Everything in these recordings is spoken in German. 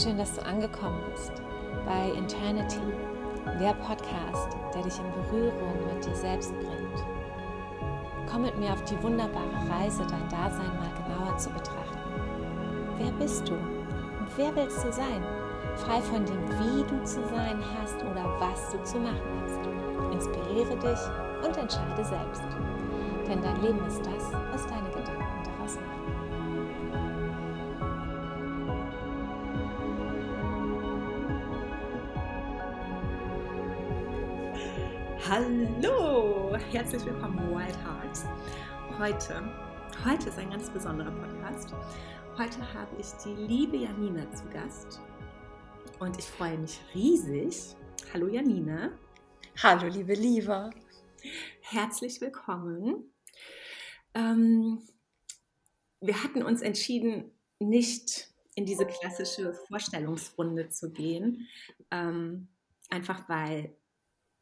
Schön, dass du angekommen bist bei Eternity, der Podcast, der dich in Berührung mit dir selbst bringt. Komm mit mir auf die wunderbare Reise, dein Dasein mal genauer zu betrachten. Wer bist du und wer willst du sein? Frei von dem, wie du zu sein hast oder was du zu machen hast. Inspiriere dich und entscheide selbst. Denn dein Leben ist das, was deine herzlich willkommen Wild Hearts. Heute, heute ist ein ganz besonderer Podcast. Heute habe ich die liebe Janina zu Gast und ich freue mich riesig. Hallo Janina. Hallo liebe Liva. Herzlich willkommen. Ähm, wir hatten uns entschieden, nicht in diese klassische Vorstellungsrunde zu gehen, ähm, einfach weil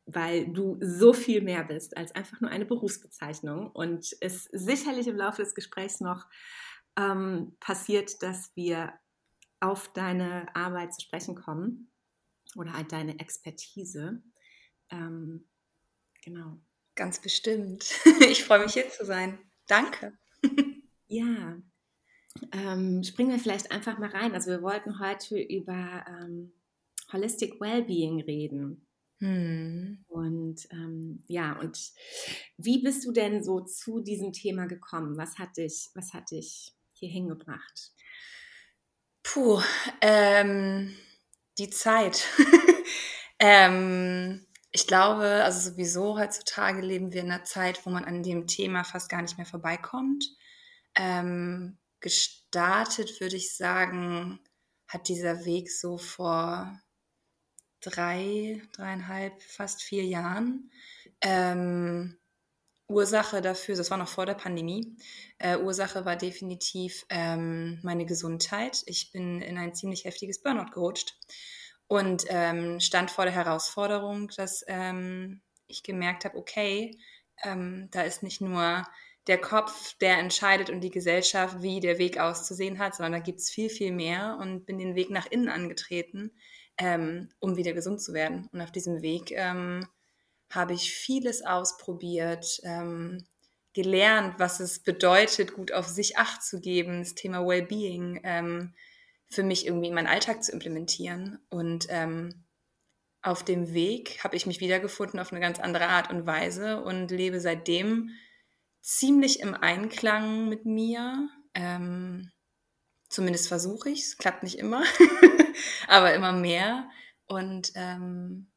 weil du so viel mehr bist als einfach nur eine Berufsbezeichnung und es sicherlich im Laufe des Gesprächs noch ähm, passiert, dass wir auf deine Arbeit zu sprechen kommen oder halt deine Expertise. Ähm, genau. Ganz bestimmt. Ich freue mich hier zu sein. Danke. Ja, ähm, springen wir vielleicht einfach mal rein. Also wir wollten heute über ähm, Holistic Wellbeing reden. Hm. Und ähm, ja, und wie bist du denn so zu diesem Thema gekommen? Was hat dich, was hat dich hier hingebracht? Puh, ähm, die Zeit. ähm, ich glaube, also sowieso heutzutage leben wir in einer Zeit, wo man an dem Thema fast gar nicht mehr vorbeikommt. Ähm, gestartet, würde ich sagen, hat dieser Weg so vor drei, dreieinhalb, fast vier Jahren. Ähm, Ursache dafür, das war noch vor der Pandemie, äh, Ursache war definitiv ähm, meine Gesundheit. Ich bin in ein ziemlich heftiges Burnout gerutscht und ähm, stand vor der Herausforderung, dass ähm, ich gemerkt habe, okay, ähm, da ist nicht nur der Kopf, der entscheidet und die Gesellschaft, wie der Weg auszusehen hat, sondern da gibt es viel, viel mehr und bin den Weg nach innen angetreten ähm, um wieder gesund zu werden. Und auf diesem Weg ähm, habe ich vieles ausprobiert, ähm, gelernt, was es bedeutet, gut auf sich Acht zu geben, das Thema Wellbeing ähm, für mich irgendwie in meinen Alltag zu implementieren. Und ähm, auf dem Weg habe ich mich wiedergefunden auf eine ganz andere Art und Weise und lebe seitdem ziemlich im Einklang mit mir. Ähm, zumindest versuche ich es, klappt nicht immer. aber immer mehr. Und ähm,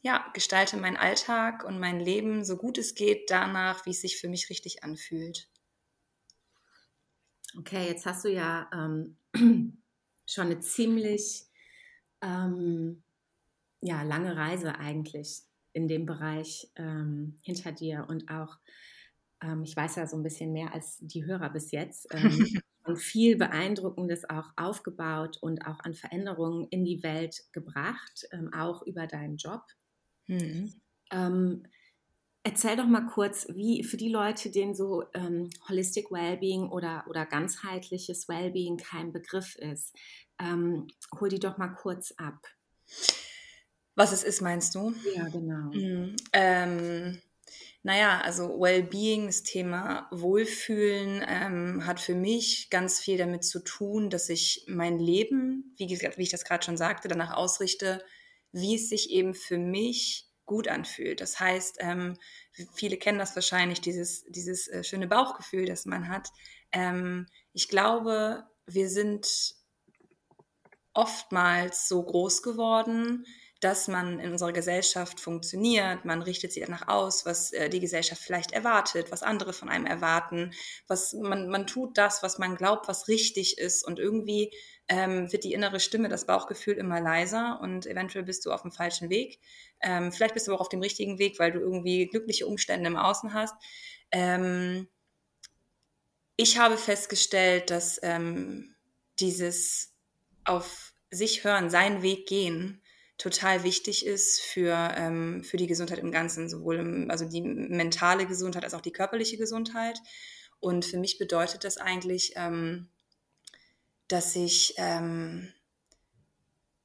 ja, gestalte meinen Alltag und mein Leben so gut es geht danach, wie es sich für mich richtig anfühlt. Okay, jetzt hast du ja ähm, schon eine ziemlich ähm, ja, lange Reise eigentlich in dem Bereich ähm, hinter dir und auch, ähm, ich weiß ja so ein bisschen mehr als die Hörer bis jetzt, ähm, und viel Beeindruckendes auch aufgebaut und auch an Veränderungen in die Welt gebracht, ähm, auch über deinen Job. Mhm. Ähm, erzähl doch mal kurz, wie für die Leute, denen so ähm, Holistic Wellbeing oder, oder ganzheitliches Wellbeing kein Begriff ist, ähm, hol die doch mal kurz ab. Was es ist, meinst du? Ja, genau. Mhm. Naja, also Wellbeing, das Thema Wohlfühlen, ähm, hat für mich ganz viel damit zu tun, dass ich mein Leben, wie, wie ich das gerade schon sagte, danach ausrichte, wie es sich eben für mich gut anfühlt. Das heißt, ähm, viele kennen das wahrscheinlich, dieses, dieses äh, schöne Bauchgefühl, das man hat. Ähm, ich glaube, wir sind oftmals so groß geworden, dass man in unserer Gesellschaft funktioniert. Man richtet sich danach aus, was äh, die Gesellschaft vielleicht erwartet, was andere von einem erwarten. Was man, man tut das, was man glaubt, was richtig ist. Und irgendwie ähm, wird die innere Stimme, das Bauchgefühl immer leiser und eventuell bist du auf dem falschen Weg. Ähm, vielleicht bist du aber auch auf dem richtigen Weg, weil du irgendwie glückliche Umstände im Außen hast. Ähm, ich habe festgestellt, dass ähm, dieses auf sich hören, seinen Weg gehen, total wichtig ist für, ähm, für die Gesundheit im Ganzen, sowohl im, also die mentale Gesundheit als auch die körperliche Gesundheit. Und für mich bedeutet das eigentlich, ähm, dass ich ähm,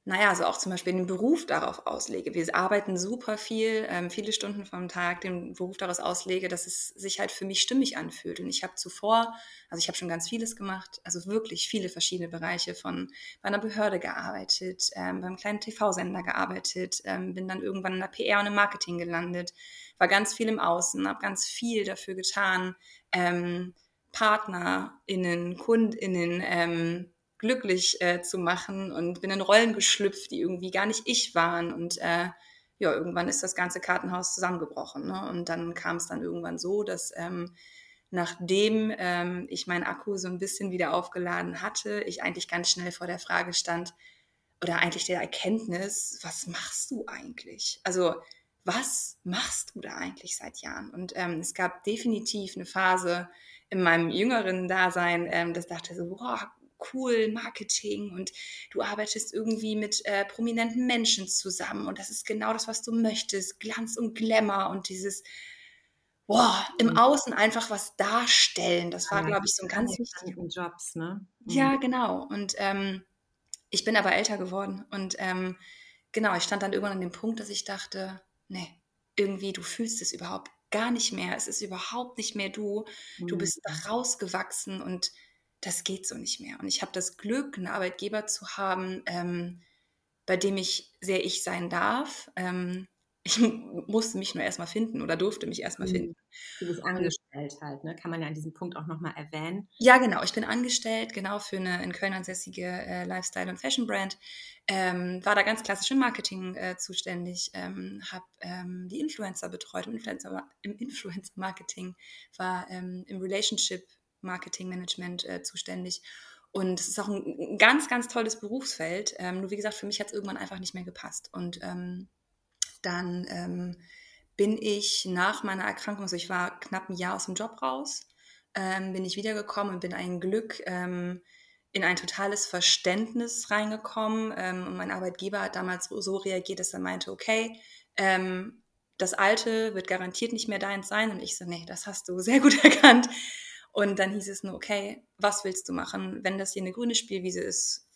naja, also auch zum Beispiel den Beruf darauf auslege. Wir arbeiten super viel, ähm, viele Stunden vom Tag, den Beruf daraus auslege, dass es sich halt für mich stimmig anfühlt. Und ich habe zuvor, also ich habe schon ganz vieles gemacht, also wirklich viele verschiedene Bereiche von bei einer Behörde gearbeitet, ähm, beim kleinen TV-Sender gearbeitet, ähm, bin dann irgendwann in der PR und im Marketing gelandet, war ganz viel im Außen, habe ganz viel dafür getan, ähm, PartnerInnen, KundInnen, ähm, glücklich äh, zu machen und bin in Rollen geschlüpft, die irgendwie gar nicht ich waren. Und äh, ja, irgendwann ist das ganze Kartenhaus zusammengebrochen. Ne? Und dann kam es dann irgendwann so, dass ähm, nachdem ähm, ich meinen Akku so ein bisschen wieder aufgeladen hatte, ich eigentlich ganz schnell vor der Frage stand, oder eigentlich der Erkenntnis, was machst du eigentlich? Also, was machst du da eigentlich seit Jahren? Und ähm, es gab definitiv eine Phase in meinem jüngeren Dasein, ähm, das dachte so, boah, cool Marketing und du arbeitest irgendwie mit äh, prominenten Menschen zusammen und das ist genau das, was du möchtest, Glanz und Glamour und dieses boah, im mhm. Außen einfach was darstellen. Das war, ja, glaube ich, so ein ganz wichtiger Jobs, ne? Mhm. Ja, genau. Und ähm, ich bin aber älter geworden und ähm, genau, ich stand dann irgendwann an dem Punkt, dass ich dachte, nee, irgendwie du fühlst es überhaupt gar nicht mehr. Es ist überhaupt nicht mehr du. Du mhm. bist rausgewachsen und das geht so nicht mehr. Und ich habe das Glück, einen Arbeitgeber zu haben, ähm, bei dem ich sehr ich sein darf. Ähm, ich musste mich nur erstmal finden oder durfte mich erstmal mhm. finden. Du bist angestellt halt, ne? Kann man ja an diesem Punkt auch nochmal erwähnen. Ja, genau. Ich bin angestellt, genau, für eine in Köln ansässige äh, Lifestyle- und Fashion-Brand. Ähm, war da ganz klassisch im Marketing äh, zuständig, ähm, habe ähm, die Influencer betreut im Influencer, im Influencer Marketing, war ähm, im Relationship Marketingmanagement äh, zuständig. Und es ist auch ein, ganz, ganz tolles Berufsfeld. Ähm, nur wie gesagt, für mich hat es irgendwann einfach nicht mehr gepasst. Und ähm, dann ähm, bin ich nach meiner Erkrankung, also ich war knapp ein Jahr aus dem Job raus, ähm, bin ich wiedergekommen und bin ein Glück ähm, in ein totales Verständnis reingekommen. Ähm, und mein Arbeitgeber hat damals so reagiert, dass er meinte, okay, das Alte wird garantiert nicht mehr deins sein. Und ich so, nee, das hast du sehr gut erkannt. Und dann hieß es nur, okay, was willst du machen, wenn das hier eine grüne Spielwiese ist?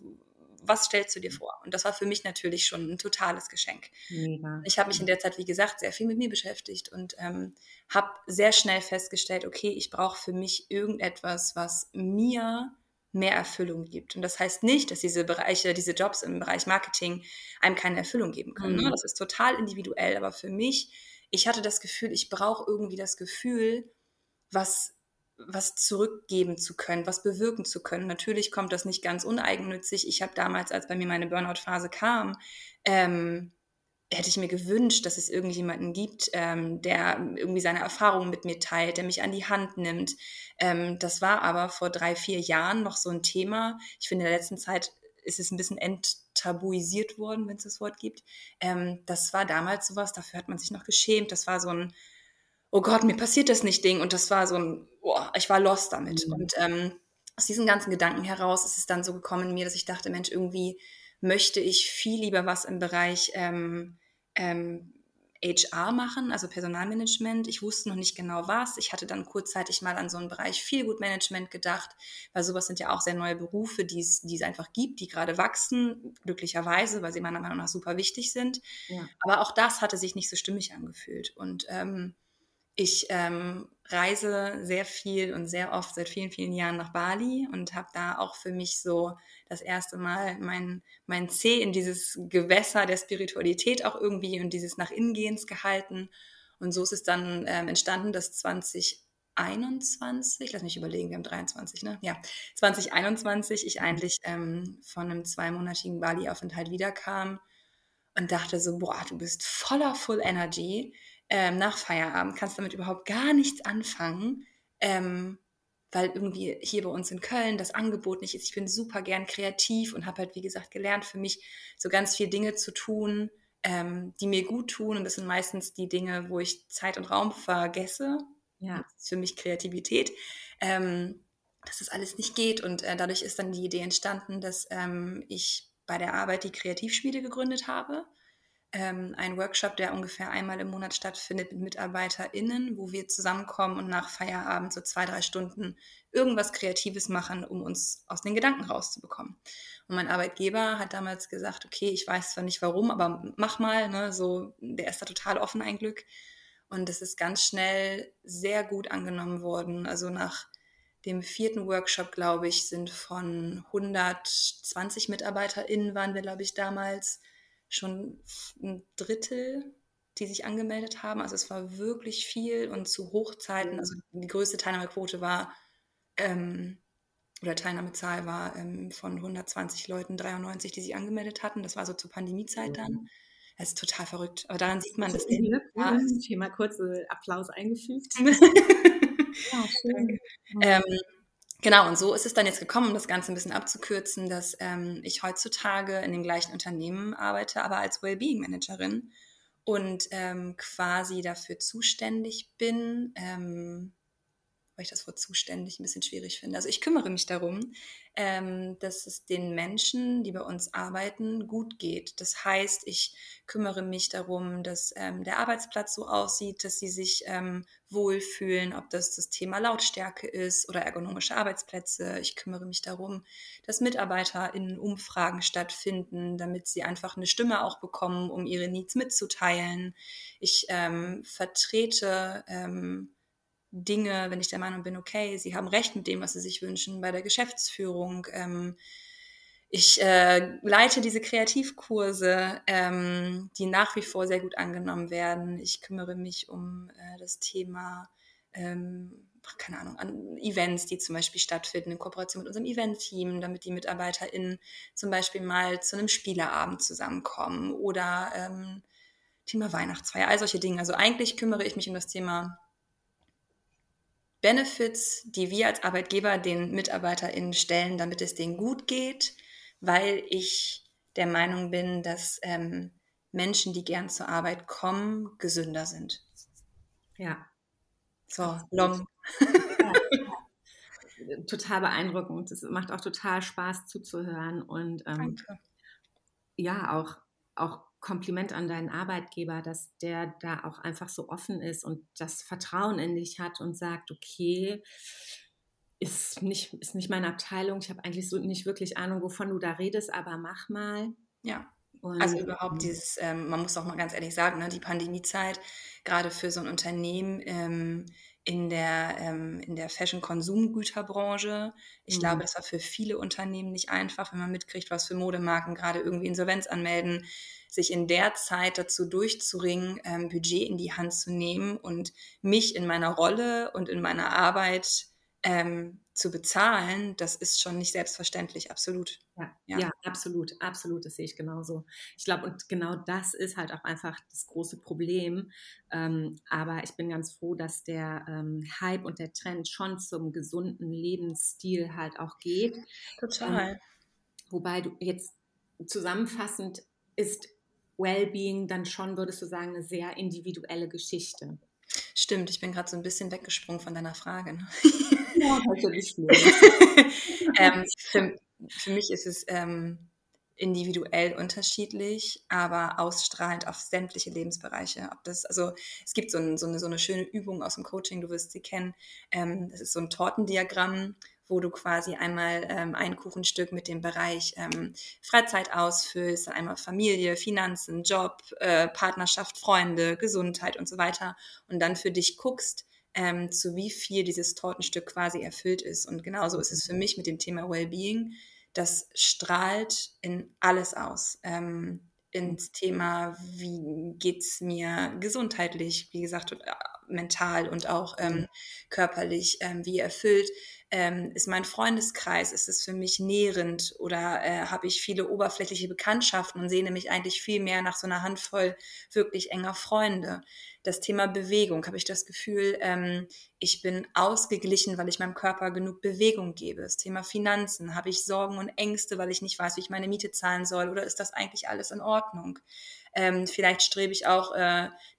Was stellst du dir vor? Und das war für mich natürlich schon ein totales Geschenk. Mega. Ich habe mich in der Zeit, wie gesagt, sehr viel mit mir beschäftigt und ähm, habe sehr schnell festgestellt, okay, ich brauche für mich irgendetwas, was mir mehr Erfüllung gibt. Und das heißt nicht, dass diese Bereiche, diese Jobs im Bereich Marketing einem keine Erfüllung geben können. Ne? Mhm. Ne? Das ist total individuell. Aber für mich, ich hatte das Gefühl, ich brauche irgendwie das Gefühl, was was zurückgeben zu können, was bewirken zu können. Natürlich kommt das nicht ganz uneigennützig. Ich habe damals, als bei mir meine Burnout-Phase kam, ähm, hätte ich mir gewünscht, dass es irgendjemanden gibt, ähm, der irgendwie seine Erfahrungen mit mir teilt, der mich an die Hand nimmt. Ähm, das war aber vor drei, vier Jahren noch so ein Thema. Ich finde, in der letzten Zeit ist es ein bisschen enttabuisiert worden, wenn es das Wort gibt. Ähm, das war damals sowas, dafür hat man sich noch geschämt. Das war so ein, oh Gott, mir passiert das nicht Ding. Und das war so ein, oh, ich war lost damit. Mhm. Und ähm, aus diesen ganzen Gedanken heraus ist es dann so gekommen in mir, dass ich dachte, Mensch, irgendwie möchte ich viel lieber was im Bereich ähm, ähm, HR machen, also Personalmanagement. Ich wusste noch nicht genau was. Ich hatte dann kurzzeitig mal an so einen Bereich Feelgood-Management gedacht, weil sowas sind ja auch sehr neue Berufe, die es, die es einfach gibt, die gerade wachsen, glücklicherweise, weil sie meiner Meinung nach super wichtig sind. Ja. Aber auch das hatte sich nicht so stimmig angefühlt. Und ähm, ich ähm, reise sehr viel und sehr oft seit vielen, vielen Jahren nach Bali und habe da auch für mich so das erste Mal mein, mein Zeh in dieses Gewässer der Spiritualität auch irgendwie und dieses nach Innengehens gehalten. Und so ist es dann ähm, entstanden, dass 2021, lass mich überlegen, wir haben 23, ne? Ja, 2021 ich eigentlich ähm, von einem zweimonatigen Bali-Aufenthalt wiederkam und dachte so, boah, du bist voller Full Energy ähm, nach Feierabend, kannst damit überhaupt gar nichts anfangen, ähm, weil irgendwie hier bei uns in Köln das Angebot nicht ist. Ich bin super gern kreativ und habe halt, wie gesagt, gelernt, für mich so ganz viele Dinge zu tun, ähm, die mir gut tun. Und das sind meistens die Dinge, wo ich Zeit und Raum vergesse. Ja. Das ist für mich Kreativität. Ähm, dass das alles nicht geht. Und äh, dadurch ist dann die Idee entstanden, dass ähm, ich bei der Arbeit die Kreativschmiede gegründet habe ähm, einen Workshop, der ungefähr einmal im Monat stattfindet mit MitarbeiterInnen, wo wir zusammenkommen und nach Feierabend so zwei, drei Stunden irgendwas Kreatives machen, um uns aus den Gedanken rauszubekommen. Und mein Arbeitgeber hat damals gesagt, okay, ich weiß zwar nicht warum, aber mach mal, ne, so, der ist da total offen, ein Glück. Und es ist ganz schnell sehr gut angenommen worden. Also nach dem vierten Workshop, glaube ich, sind von 120 MitarbeiterInnen waren wir, glaube ich, damals schon ein Drittel, die sich angemeldet haben. Also es war wirklich viel und zu Hochzeiten, also die größte Teilnahmequote war, ähm, oder Teilnahmezahl war ähm, von 120 Leuten 93, die sich angemeldet hatten. Das war so zur Pandemiezeit dann. Mhm. Das ist total verrückt. Aber daran sieht man, dass der ja, Thema kurze Applaus eingefügt. ja, schön. Ähm, Genau, und so ist es dann jetzt gekommen, um das Ganze ein bisschen abzukürzen, dass ähm, ich heutzutage in dem gleichen Unternehmen arbeite, aber als Wellbeing Managerin und ähm, quasi dafür zuständig bin, ähm, weil ich das Wort zuständig ein bisschen schwierig finde. Also ich kümmere mich darum, ähm, dass es den Menschen, die bei uns arbeiten, gut geht. Das heißt, ich kümmere mich darum, dass ähm, der Arbeitsplatz so aussieht, dass sie sich ähm, wohlfühlen, ob das das Thema Lautstärke ist oder ergonomische Arbeitsplätze. Ich kümmere mich darum, dass Mitarbeiter in Umfragen stattfinden, damit sie einfach eine Stimme auch bekommen, um ihre Needs mitzuteilen. Ich ähm, vertrete ähm, Dinge, wenn ich der Meinung bin, okay, sie haben recht mit dem, was sie sich wünschen bei der Geschäftsführung. Ähm, ich äh, leite diese Kreativkurse, ähm, die nach wie vor sehr gut angenommen werden. Ich kümmere mich um äh, das Thema, ähm, keine Ahnung, an Events, die zum Beispiel stattfinden in Kooperation mit unserem Event-Team, damit die MitarbeiterInnen zum Beispiel mal zu einem Spielerabend zusammenkommen oder ähm, Thema Weihnachtsfeier, all solche Dinge. Also eigentlich kümmere ich mich um das Thema Benefits, die wir als Arbeitgeber den MitarbeiterInnen stellen, damit es denen gut geht, weil ich der Meinung bin, dass ähm, Menschen, die gern zur Arbeit kommen, gesünder sind. Ja. So, long. Ja, total beeindruckend. Es macht auch total Spaß zuzuhören und ähm, ja, auch, auch Kompliment an deinen Arbeitgeber, dass der da auch einfach so offen ist und das Vertrauen in dich hat und sagt, okay, ist nicht, ist nicht meine Abteilung, ich habe eigentlich so nicht wirklich Ahnung, wovon du da redest, aber mach mal. Ja. Und also überhaupt dieses, ähm, man muss auch mal ganz ehrlich sagen, ne, die Pandemiezeit, gerade für so ein Unternehmen, ähm, in der, ähm, in der Fashion-Konsumgüterbranche. Ich mhm. glaube, das war für viele Unternehmen nicht einfach, wenn man mitkriegt, was für Modemarken gerade irgendwie Insolvenz anmelden, sich in der Zeit dazu durchzuringen, ähm, Budget in die Hand zu nehmen und mich in meiner Rolle und in meiner Arbeit ähm, zu bezahlen, das ist schon nicht selbstverständlich, absolut. Ja, ja. ja absolut, absolut, das sehe ich genauso. Ich glaube, und genau das ist halt auch einfach das große Problem. Ähm, aber ich bin ganz froh, dass der ähm, Hype und der Trend schon zum gesunden Lebensstil halt auch geht. Total. Ähm, wobei du jetzt zusammenfassend ist Wellbeing dann schon, würdest du sagen, eine sehr individuelle Geschichte. Stimmt, ich bin gerade so ein bisschen weggesprungen von deiner Frage. Ne? Ähm, für, für, mich ist es ähm, individuell unterschiedlich, aber ausstrahlend auf sämtliche Lebensbereiche. Ob das, also es gibt so, ein, so, eine, so eine schöne Übung aus dem Coaching, du wirst sie kennen. Ähm, das ist so ein Tortendiagramm, wo du quasi einmal ähm, ein Kuchenstück mit dem Bereich ähm, Freizeit ausfüllst, einmal Familie, Finanzen, Job, äh, Partnerschaft, Freunde, Gesundheit und so weiter und dann für dich guckst, ähm, zu wie viel dieses Tortenstück quasi erfüllt ist. Und genauso ist es für mich mit dem Thema Wellbeing. Das strahlt in alles aus. Ähm, ins Thema, wie geht es mir gesundheitlich, wie gesagt, äh, mental und auch ähm, körperlich, ähm, wie erfüllt ähm, ist mein Freundeskreis, ist es für mich nährend oder äh, habe ich viele oberflächliche Bekanntschaften und sehne mich eigentlich viel mehr nach so einer Handvoll wirklich enger Freunde. Das Thema Bewegung, habe ich das Gefühl, ähm, ich bin ausgeglichen, weil ich meinem Körper genug Bewegung gebe. Das Thema Finanzen, habe ich Sorgen und Ängste, weil ich nicht weiß, wie ich meine Miete zahlen soll oder ist das eigentlich alles in Ordnung? Ähm, vielleicht strebe ich auch äh,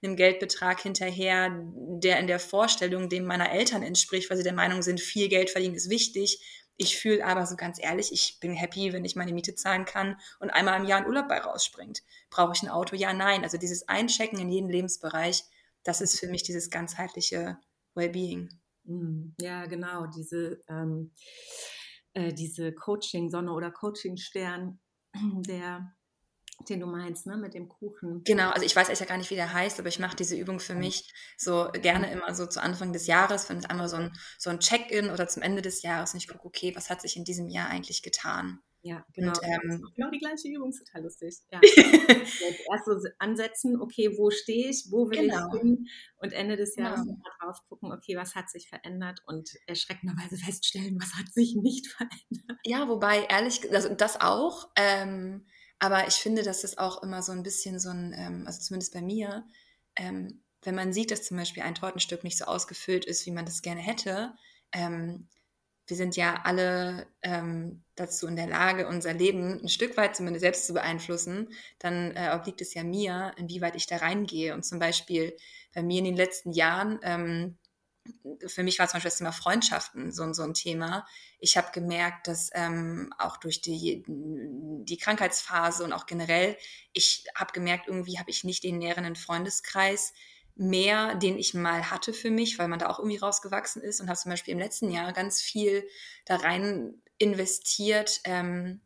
einem Geldbetrag hinterher, der in der Vorstellung dem meiner Eltern entspricht, weil sie der Meinung sind, viel Geld verdienen ist wichtig. Ich fühle aber so ganz ehrlich, ich bin happy, wenn ich meine Miete zahlen kann und einmal im Jahr ein Urlaub bei rausspringt. Brauche ich ein Auto? Ja, nein. Also dieses Einchecken in jeden Lebensbereich, das ist für mich dieses ganzheitliche Wellbeing. Mhm. Ja, genau. Diese, ähm, äh, diese Coaching-Sonne oder Coaching-Stern, der den du meinst, ne, mit dem Kuchen. Genau, also ich weiß echt ja gar nicht, wie der heißt, aber ich mache diese Übung für mich so gerne immer so zu Anfang des Jahres, wenn es einmal so ein, so ein Check-in oder zum Ende des Jahres und ich gucke, okay, was hat sich in diesem Jahr eigentlich getan? Ja, genau. Und, ähm, genau die gleiche Übung, ist total lustig. Ja. Erst so ansetzen, okay, wo stehe ich, wo will genau. ich hin? Und Ende des Jahres genau. mal drauf gucken, okay, was hat sich verändert und erschreckenderweise feststellen, was hat sich nicht verändert. Ja, wobei, ehrlich, also das auch, ähm, aber ich finde, dass es auch immer so ein bisschen so ein, ähm, also zumindest bei mir, ähm, wenn man sieht, dass zum Beispiel ein Tortenstück nicht so ausgefüllt ist, wie man das gerne hätte, ähm, wir sind ja alle ähm, dazu in der Lage, unser Leben ein Stück weit zumindest selbst zu beeinflussen, dann äh, obliegt es ja mir, inwieweit ich da reingehe. Und zum Beispiel bei mir in den letzten Jahren, ähm, für mich war zum Beispiel das Thema Freundschaften so, so ein Thema. Ich habe gemerkt, dass ähm, auch durch die, die Krankheitsphase und auch generell, ich habe gemerkt, irgendwie habe ich nicht den näheren Freundeskreis, mehr, den ich mal hatte für mich, weil man da auch irgendwie rausgewachsen ist und habe zum Beispiel im letzten Jahr ganz viel da rein investiert, ähm,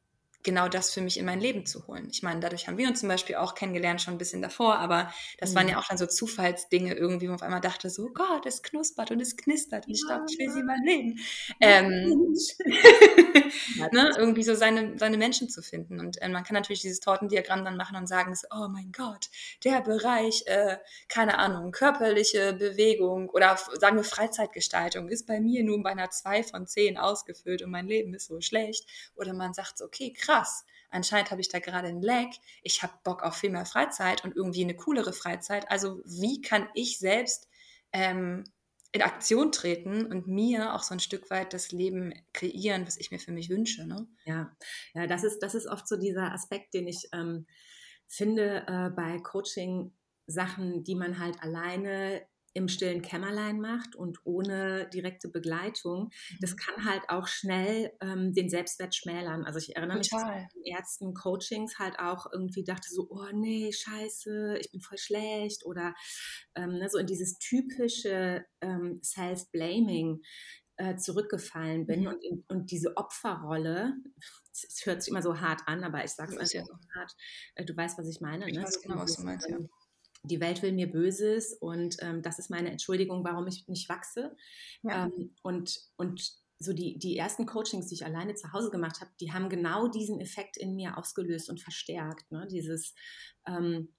genau das für mich in mein Leben zu holen. Ich meine, dadurch haben wir uns zum Beispiel auch kennengelernt, schon ein bisschen davor, aber das mhm. waren ja auch dann so Zufallsdinge irgendwie, wo man auf einmal dachte, so Gott, es knuspert und es knistert und ich glaube, ich will sie mal leben. Ähm, ne, irgendwie so seine, seine Menschen zu finden. Und äh, man kann natürlich dieses Tortendiagramm dann machen und sagen, so, oh mein Gott, der Bereich, äh, keine Ahnung, körperliche Bewegung oder sagen wir Freizeitgestaltung ist bei mir nun bei einer 2 von 10 ausgefüllt und mein Leben ist so schlecht. Oder man sagt so, okay, krass, krass, anscheinend habe ich da gerade ein Lag, ich habe Bock auf viel mehr Freizeit und irgendwie eine coolere Freizeit. Also wie kann ich selbst ähm, in Aktion treten und mir auch so ein Stück weit das Leben kreieren, was ich mir für mich wünsche. Ne? Ja, ja das, ist, das ist oft so dieser Aspekt, den ich ähm, finde äh, bei Coaching-Sachen, die man halt alleine im stillen Kämmerlein macht und ohne direkte Begleitung, das mhm. kann halt auch schnell ähm, den Selbstwert schmälern. Also ich erinnere Total. mich, in ersten Coachings halt auch irgendwie dachte so, oh nee, scheiße, ich bin voll schlecht oder ähm, ne, so in dieses typische ähm, Self-Blaming äh, zurückgefallen bin mhm. und, in, und diese Opferrolle, es hört sich immer so hart an, aber ich sage es einfach so hart, äh, du weißt, was ich meine. Ich ne? weiß genau, was du meinst, ja die Welt will mir Böses und ähm, das ist meine Entschuldigung, warum ich nicht wachse. Ja. Ähm, und, und so die, die ersten Coachings, die ich alleine zu Hause gemacht habe, die haben genau diesen Effekt in mir ausgelöst und verstärkt. Ne? Dieses, ähm,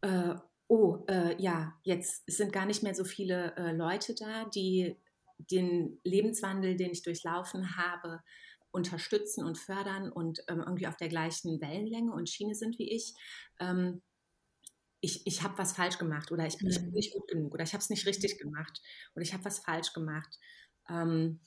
äh, oh, äh, ja, jetzt sind gar nicht mehr so viele äh, Leute da, die den Lebenswandel, den ich durchlaufen habe, unterstützen und fördern und ähm, irgendwie auf der gleichen Wellenlänge und Schiene sind wie ich. Ähm, ich, ich habe was falsch gemacht oder ich, mhm. ich bin nicht gut genug oder ich habe es nicht richtig gemacht oder ich habe was falsch gemacht. Ähm,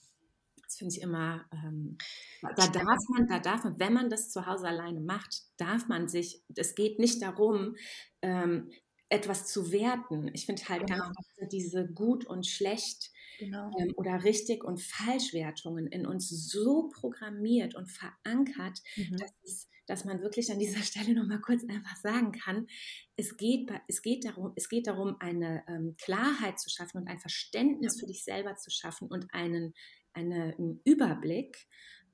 das finde ich immer, ähm, da darf man, da darf man, wenn man das zu Hause alleine macht, darf man sich, es geht nicht darum, ähm, etwas zu werten. Ich finde halt genau. ganz diese gut und schlecht genau. ähm, oder richtig und Falschwertungen in uns so programmiert und verankert, mhm. dass, es, dass man wirklich an dieser Stelle nochmal kurz einfach sagen kann, es geht, es geht, darum, es geht darum, eine ähm, Klarheit zu schaffen und ein Verständnis ja. für dich selber zu schaffen und einen, einen Überblick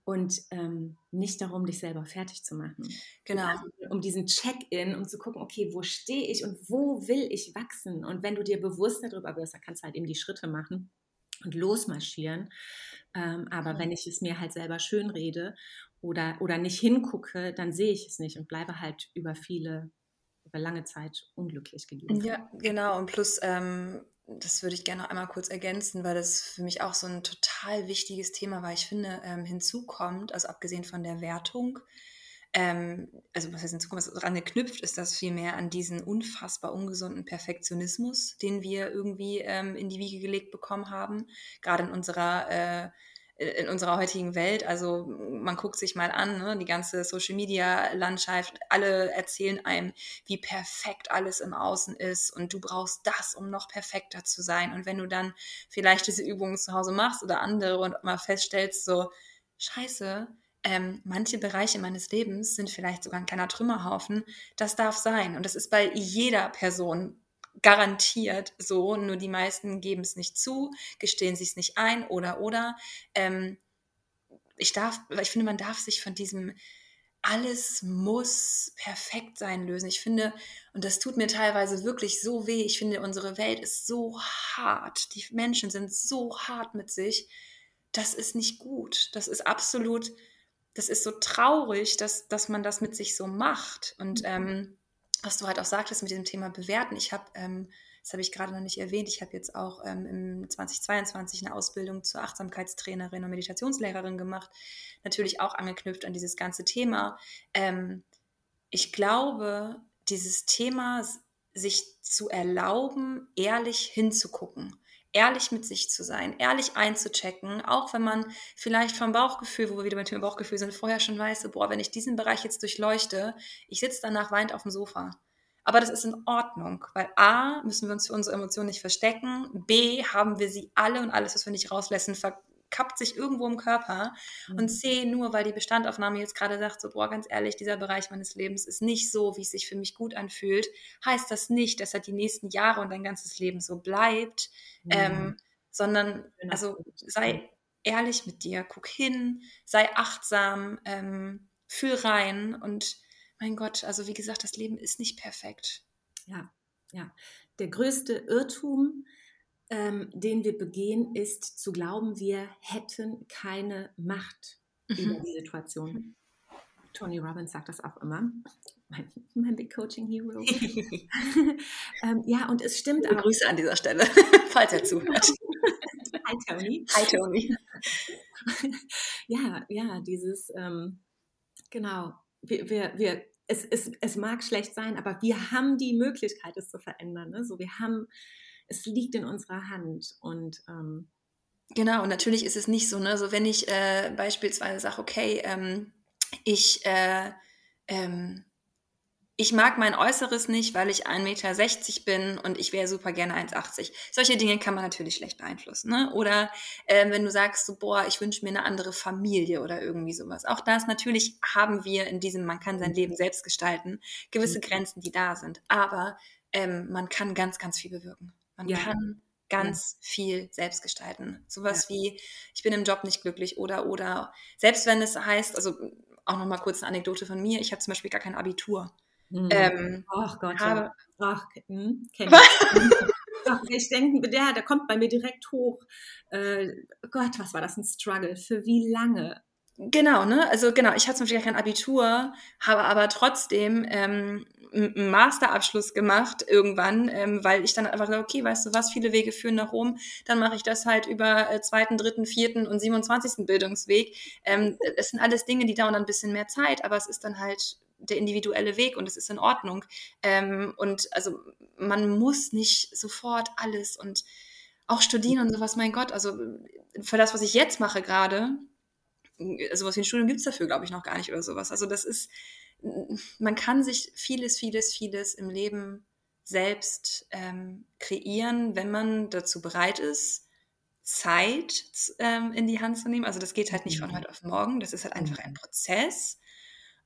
und ähm, nicht darum, dich selber fertig zu machen. Genau. Also, um diesen Check-in, um zu gucken, okay, wo stehe ich und wo will ich wachsen? Und wenn du dir bewusst darüber wirst, dann kannst du halt eben die Schritte machen und losmarschieren. Ähm, aber ja. wenn ich es mir halt selber schön rede oder, oder nicht hingucke, dann sehe ich es nicht und bleibe halt über viele, über lange Zeit unglücklich gegeben. Ja, genau. Und plus, ähm, das würde ich gerne noch einmal kurz ergänzen, weil das für mich auch so ein total wichtiges Thema war. Ich finde, ähm, hinzu kommt, also abgesehen von der Wertung, ähm, also was heißt kommt, was daran geknüpft ist das vielmehr an diesen unfassbar ungesunden Perfektionismus, den wir irgendwie ähm, in die Wiege gelegt bekommen haben, gerade in unserer äh, in unserer heutigen Welt. Also man guckt sich mal an, ne? die ganze Social-Media-Landschaft, alle erzählen einem, wie perfekt alles im Außen ist und du brauchst das, um noch perfekter zu sein. Und wenn du dann vielleicht diese Übungen zu Hause machst oder andere und mal feststellst, so, scheiße, ähm, manche Bereiche meines Lebens sind vielleicht sogar ein kleiner Trümmerhaufen. Das darf sein. Und das ist bei jeder Person garantiert so, nur die meisten geben es nicht zu, gestehen sich es nicht ein oder oder. Ähm, ich darf, ich finde, man darf sich von diesem alles muss perfekt sein lösen. Ich finde, und das tut mir teilweise wirklich so weh, ich finde, unsere Welt ist so hart. Die Menschen sind so hart mit sich. Das ist nicht gut. Das ist absolut, das ist so traurig, dass, dass man das mit sich so macht. Und mhm. ähm, was du halt auch sagtest mit dem Thema Bewerten, ich habe ähm, das habe ich gerade noch nicht erwähnt. Ich habe jetzt auch ähm, im 2022 eine Ausbildung zur Achtsamkeitstrainerin und Meditationslehrerin gemacht. Natürlich auch angeknüpft an dieses ganze Thema. Ähm, ich glaube, dieses Thema, sich zu erlauben, ehrlich hinzugucken ehrlich mit sich zu sein, ehrlich einzuchecken, auch wenn man vielleicht vom Bauchgefühl, wo wir wieder beim Thema Bauchgefühl sind, vorher schon weiß, boah, wenn ich diesen Bereich jetzt durchleuchte, ich sitze danach weint auf dem Sofa. Aber das ist in Ordnung, weil A, müssen wir uns für unsere Emotionen nicht verstecken, B, haben wir sie alle und alles, was wir nicht rauslassen, verkappt sich irgendwo im Körper mhm. und C, nur weil die Bestandaufnahme jetzt gerade sagt, so, boah, ganz ehrlich, dieser Bereich meines Lebens ist nicht so, wie es sich für mich gut anfühlt, heißt das nicht, dass er die nächsten Jahre und dein ganzes Leben so bleibt, mhm. ähm, sondern, also sei ehrlich mit dir, guck hin, sei achtsam, ähm, fühl rein und mein Gott, also wie gesagt, das Leben ist nicht perfekt. Ja, ja. Der größte Irrtum, ähm, den wir begehen, ist zu glauben, wir hätten keine Macht mhm. über die Situation. Mhm. Tony Robbins sagt das auch immer. Mein, mein Big Coaching Hero. ähm, ja, und es stimmt auch. Grüße an dieser Stelle, falls er zuhört. Hi Tony. Hi Tony. ja, ja, dieses, ähm, genau, wir, wir, wir es, es, es mag schlecht sein, aber wir haben die Möglichkeit, es zu verändern. Ne? So, wir haben, es liegt in unserer Hand und ähm, Genau, und natürlich ist es nicht so, ne? So wenn ich äh, beispielsweise sage, okay, ähm, ich äh, ähm, ich mag mein Äußeres nicht, weil ich 1,60 Meter bin und ich wäre super gerne 1,80. Solche Dinge kann man natürlich schlecht beeinflussen. Ne? Oder äh, wenn du sagst, so, boah, ich wünsche mir eine andere Familie oder irgendwie sowas. Auch das natürlich haben wir in diesem, man kann sein Leben selbst gestalten, gewisse mhm. Grenzen, die da sind. Aber ähm, man kann ganz, ganz viel bewirken. Man ja. kann ganz ja. viel selbst gestalten. Sowas ja. wie, ich bin im Job nicht glücklich oder, oder, selbst wenn es heißt, also auch nochmal kurz eine Anekdote von mir, ich habe zum Beispiel gar kein Abitur. Mhm. Ähm, Ach Gott, habe, Ach, hm, kenn ich. Ach, ich denke, der, der kommt bei mir direkt hoch. Äh, Gott, was war das ein Struggle? Für wie lange? Genau, ne? Also genau, ich hatte zum Beispiel kein Abitur, habe aber trotzdem ähm, einen Masterabschluss gemacht irgendwann, ähm, weil ich dann einfach okay, weißt du was, viele Wege führen nach Rom, dann mache ich das halt über äh, zweiten, dritten, vierten und 27. Bildungsweg. Ähm, es sind alles Dinge, die dauern dann ein bisschen mehr Zeit, aber es ist dann halt der individuelle Weg und es ist in Ordnung. Ähm, und also man muss nicht sofort alles und auch studieren und sowas, mein Gott, also für das, was ich jetzt mache gerade, sowas wie ein Studium gibt es dafür, glaube ich, noch gar nicht oder sowas. Also das ist, man kann sich vieles, vieles, vieles im Leben selbst ähm, kreieren, wenn man dazu bereit ist, Zeit ähm, in die Hand zu nehmen. Also das geht halt nicht von mhm. heute auf morgen, das ist halt einfach ein mhm. Prozess.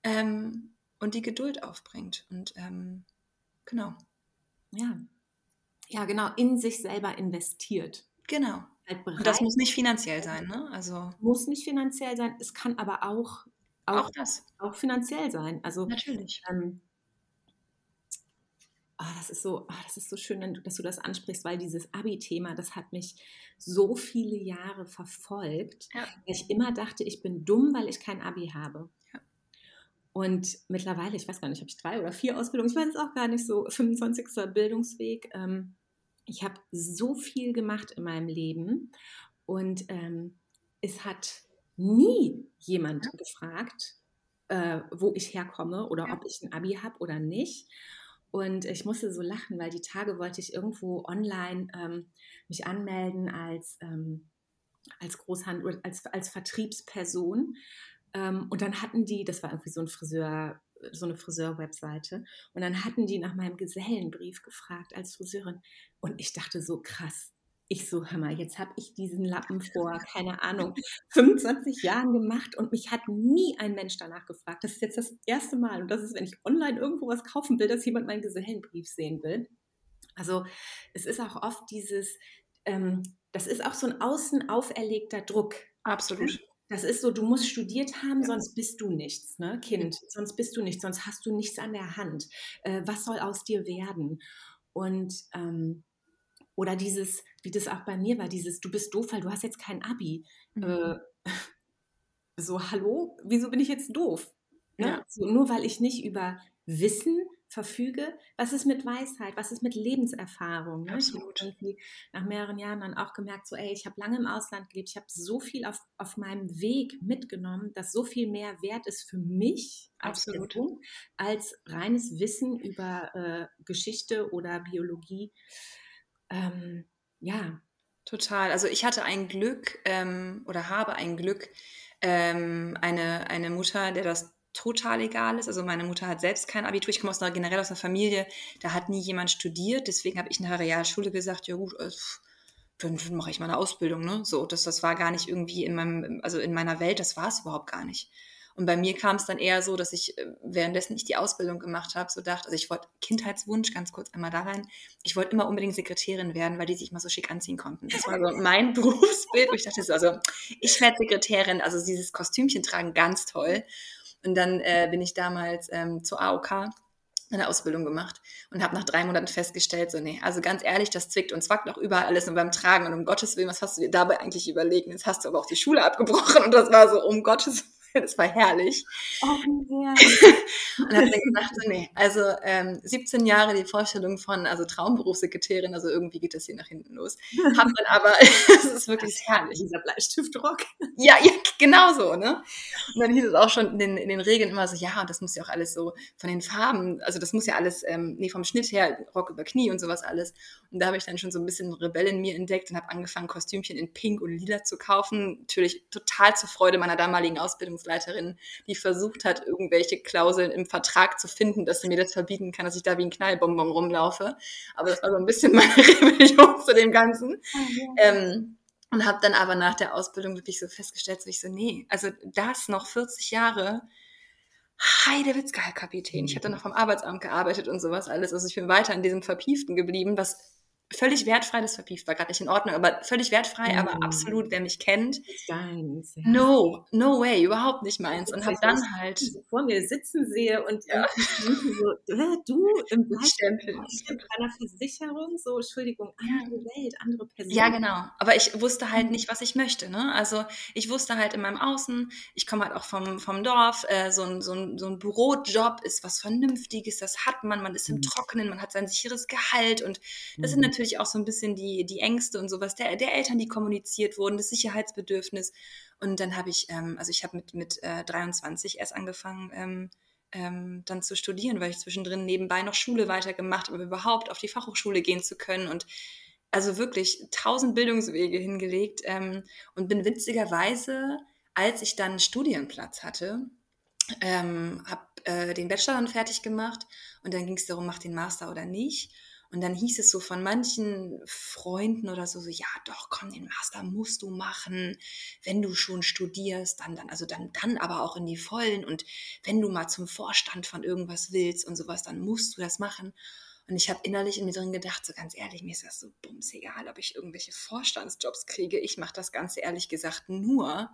Ähm, und die Geduld aufbringt. Und ähm, genau. Ja. Ja, genau, in sich selber investiert. Genau. Halt und das muss nicht finanziell sein, ne? Also muss nicht finanziell sein, es kann aber auch auch, auch das auch finanziell sein. Also natürlich. Ähm, oh, das ist so, oh, das ist so schön, dass du das ansprichst, weil dieses Abi-Thema, das hat mich so viele Jahre verfolgt, ja. weil ich immer dachte, ich bin dumm, weil ich kein Abi habe. Und mittlerweile, ich weiß gar nicht, habe ich drei oder vier Ausbildungen, ich weiß es auch gar nicht so, 25. Bildungsweg. Ähm, ich habe so viel gemacht in meinem Leben und ähm, es hat nie jemand ja. gefragt, äh, wo ich herkomme oder ja. ob ich ein Abi habe oder nicht. Und ich musste so lachen, weil die Tage wollte ich irgendwo online ähm, mich anmelden als, ähm, als Großhandel, als, als Vertriebsperson. Ähm, und dann hatten die, das war irgendwie so ein Friseur, so eine Friseur-Webseite, und dann hatten die nach meinem Gesellenbrief gefragt als Friseurin. Und ich dachte so krass, Ich so, hör mal, jetzt habe ich diesen Lappen vor, keine Ahnung, 25 Jahren gemacht und mich hat nie ein Mensch danach gefragt. Das ist jetzt das erste Mal und das ist, wenn ich online irgendwo was kaufen will, dass jemand meinen Gesellenbrief sehen will. Also es ist auch oft dieses, ähm, das ist auch so ein außen auferlegter Druck. Absolut. Das ist so, du musst studiert haben, sonst bist du nichts, ne, Kind. Sonst bist du nichts, sonst hast du nichts an der Hand. Äh, was soll aus dir werden? Und ähm, oder dieses, wie das auch bei mir war, dieses, du bist doof, weil du hast jetzt kein Abi. Mhm. Äh, so, hallo, wieso bin ich jetzt doof? Ne? Ja. So, nur weil ich nicht über Wissen verfüge, was ist mit Weisheit, was ist mit Lebenserfahrung. Ne? Ich habe nach mehreren Jahren dann auch gemerkt, so, ey, ich habe lange im Ausland gelebt, ich habe so viel auf, auf meinem Weg mitgenommen, dass so viel mehr wert ist für mich Absolut. als reines Wissen über äh, Geschichte oder Biologie. Ähm, ja. Total. Also ich hatte ein Glück ähm, oder habe ein Glück, ähm, eine, eine Mutter, der das total egal ist. Also meine Mutter hat selbst kein Abitur. Ich komme aus einer, generell aus einer Familie, da hat nie jemand studiert. Deswegen habe ich in der Realschule gesagt, ja gut, äh, dann mache ich mal eine Ausbildung. Ne? So, das, das war gar nicht irgendwie in meinem, also in meiner Welt, das war es überhaupt gar nicht. Und bei mir kam es dann eher so, dass ich, äh, währenddessen ich die Ausbildung gemacht habe, so dachte, also ich wollte Kindheitswunsch, ganz kurz einmal da rein, ich wollte immer unbedingt Sekretärin werden, weil die sich mal so schick anziehen konnten. Das war so mein Berufsbild, wo ich dachte so, also ich werde Sekretärin, also dieses Kostümchen tragen, ganz toll. Und dann äh, bin ich damals ähm, zur AOK eine Ausbildung gemacht und habe nach drei Monaten festgestellt, so nee, also ganz ehrlich, das zwickt und zwackt noch überall alles nur beim Tragen und um Gottes Willen, was hast du dir dabei eigentlich überlegt? Jetzt hast du aber auch die Schule abgebrochen und das war so, um Gottes Willen das war herrlich. Oh, herrlich. und habe dann gedacht, nee, also ähm, 17 Jahre die Vorstellung von, also Traumberufssekretärin, also irgendwie geht das hier nach hinten los. Hab dann aber, es ist wirklich herrlich. Dieser Bleistiftrock. Ja, ja, genau so, ne? Und dann hieß es auch schon in den, in den Regeln immer so, ja, und das muss ja auch alles so von den Farben, also das muss ja alles, ähm, nee, vom Schnitt her, Rock über Knie und sowas alles. Und da habe ich dann schon so ein bisschen Rebell in mir entdeckt und habe angefangen, Kostümchen in Pink und Lila zu kaufen. Natürlich total zur Freude meiner damaligen Ausbildungsleiterin, die versucht hat, irgendwelche Klauseln im Vertrag zu finden, dass sie mir das verbieten kann, dass ich da wie ein Knallbonbon rumlaufe. Aber das war so ein bisschen meine Rebellion zu dem Ganzen. Oh, ähm, und habe dann aber nach der Ausbildung wirklich so festgestellt, so ich so, nee, also das noch 40 Jahre, Heidewitzka, Herr Kapitän. Ich habe dann noch vom Arbeitsamt gearbeitet und sowas alles. Also ich bin weiter in diesem Verpieften geblieben, was völlig wertfrei, das verpieft war gerade nicht in Ordnung, aber völlig wertfrei, mm. aber absolut, wer mich kennt. Deins, ja. No, no way, überhaupt nicht meins. Und habe dann halt vor mir sitzen sehe und ja. so, äh, du im Bleistempel einer Versicherung, so Entschuldigung, andere Welt, andere Person. Ja, genau. Aber ich wusste halt mhm. nicht, was ich möchte. Ne? Also ich wusste halt in meinem Außen, ich komme halt auch vom, vom Dorf, äh, so, ein, so, ein, so ein Bürojob ist was Vernünftiges, das hat man, man ist im mhm. Trockenen, man hat sein sicheres Gehalt und das sind mhm. natürlich natürlich auch so ein bisschen die, die Ängste und sowas der, der Eltern, die kommuniziert wurden, das Sicherheitsbedürfnis. Und dann habe ich, ähm, also ich habe mit, mit äh, 23 erst angefangen, ähm, ähm, dann zu studieren, weil ich zwischendrin nebenbei noch Schule weitergemacht habe, überhaupt auf die Fachhochschule gehen zu können und also wirklich tausend Bildungswege hingelegt ähm, und bin witzigerweise, als ich dann Studienplatz hatte, ähm, habe äh, den Bachelor dann fertig gemacht und dann ging es darum, mach den Master oder nicht. Und dann hieß es so von manchen Freunden oder so, so, ja, doch, komm, den Master musst du machen, wenn du schon studierst, dann, dann, also dann, dann aber auch in die Vollen. Und wenn du mal zum Vorstand von irgendwas willst und sowas, dann musst du das machen. Und ich habe innerlich in mir drin gedacht, so ganz ehrlich, mir ist das so bums egal, ob ich irgendwelche Vorstandsjobs kriege. Ich mache das Ganze ehrlich gesagt nur,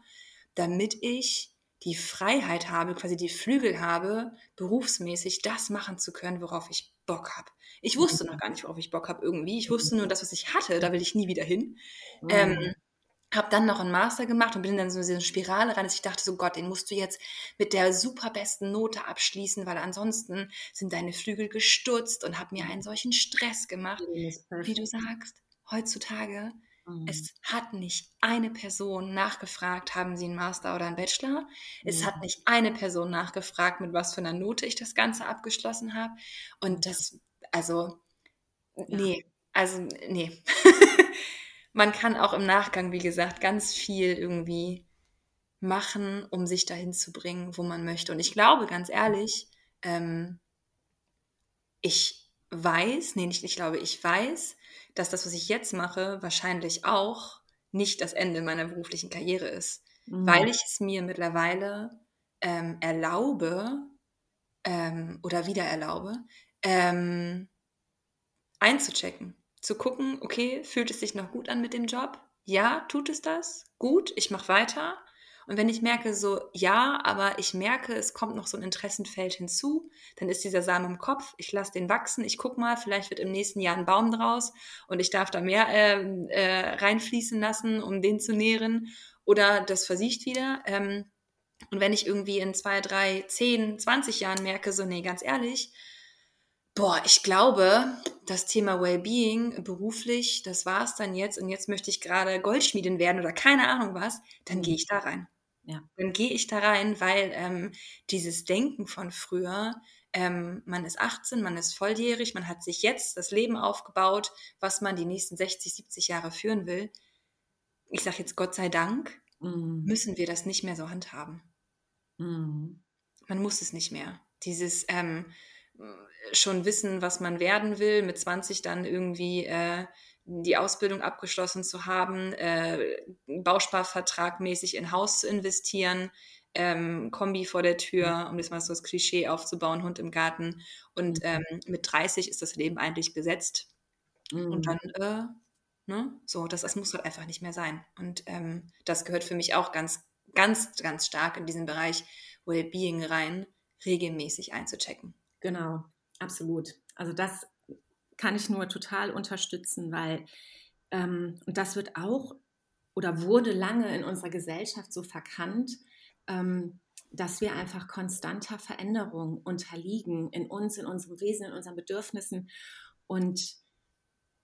damit ich die Freiheit habe, quasi die Flügel habe, berufsmäßig das machen zu können, worauf ich Bock habe. Ich wusste noch gar nicht, worauf ich Bock habe irgendwie. Ich wusste nur, das, was ich hatte, da will ich nie wieder hin. Mhm. Ähm, habe dann noch einen Master gemacht und bin dann so in diese Spirale rein, dass ich dachte, so Gott, den musst du jetzt mit der super besten Note abschließen, weil ansonsten sind deine Flügel gestutzt und habe mir einen solchen Stress gemacht. Wie du sagst, heutzutage Mhm. Es hat nicht eine Person nachgefragt, haben Sie einen Master oder einen Bachelor. Mhm. Es hat nicht eine Person nachgefragt, mit was für einer Note ich das Ganze abgeschlossen habe. Und das, also, ja. nee, also, nee. Man kann auch im Nachgang, wie gesagt, ganz viel irgendwie machen, um sich dahin zu bringen, wo man möchte. Und ich glaube, ganz ehrlich, ähm, ich weiß, nee, nicht ich glaube, ich weiß, dass das, was ich jetzt mache, wahrscheinlich auch nicht das Ende meiner beruflichen Karriere ist, mhm. weil ich es mir mittlerweile ähm, erlaube ähm, oder wieder erlaube, ähm, einzuchecken, zu gucken, okay, fühlt es sich noch gut an mit dem Job? Ja, tut es das? Gut, ich mache weiter. Und wenn ich merke, so, ja, aber ich merke, es kommt noch so ein Interessenfeld hinzu, dann ist dieser Samen im Kopf, ich lasse den wachsen, ich gucke mal, vielleicht wird im nächsten Jahr ein Baum draus und ich darf da mehr äh, äh, reinfließen lassen, um den zu nähren. Oder das versiegt wieder. Ähm, und wenn ich irgendwie in zwei, drei, zehn, zwanzig Jahren merke, so, nee, ganz ehrlich, boah, ich glaube, das Thema Wellbeing beruflich, das war es dann jetzt und jetzt möchte ich gerade Goldschmiedin werden oder keine Ahnung was, dann gehe mhm. ich da rein. Ja. Dann gehe ich da rein, weil ähm, dieses Denken von früher, ähm, man ist 18, man ist volljährig, man hat sich jetzt das Leben aufgebaut, was man die nächsten 60, 70 Jahre führen will. Ich sage jetzt Gott sei Dank, mhm. müssen wir das nicht mehr so handhaben. Mhm. Man muss es nicht mehr. Dieses ähm, schon wissen, was man werden will, mit 20 dann irgendwie äh, die Ausbildung abgeschlossen zu haben, äh, Bausparvertrag mäßig in Haus zu investieren, ähm, Kombi vor der Tür, um das mal so das Klischee aufzubauen, Hund im Garten. Und mhm. ähm, mit 30 ist das Leben eigentlich gesetzt. Mhm. Und dann, äh, ne, so, das, das muss halt einfach nicht mehr sein. Und ähm, das gehört für mich auch ganz, ganz, ganz stark in diesen Bereich Wellbeing rein, regelmäßig einzuchecken. Genau, absolut. Also das kann ich nur total unterstützen, weil, ähm, und das wird auch oder wurde lange in unserer Gesellschaft so verkannt, ähm, dass wir einfach konstanter Veränderung unterliegen in uns, in unserem Wesen, in unseren Bedürfnissen und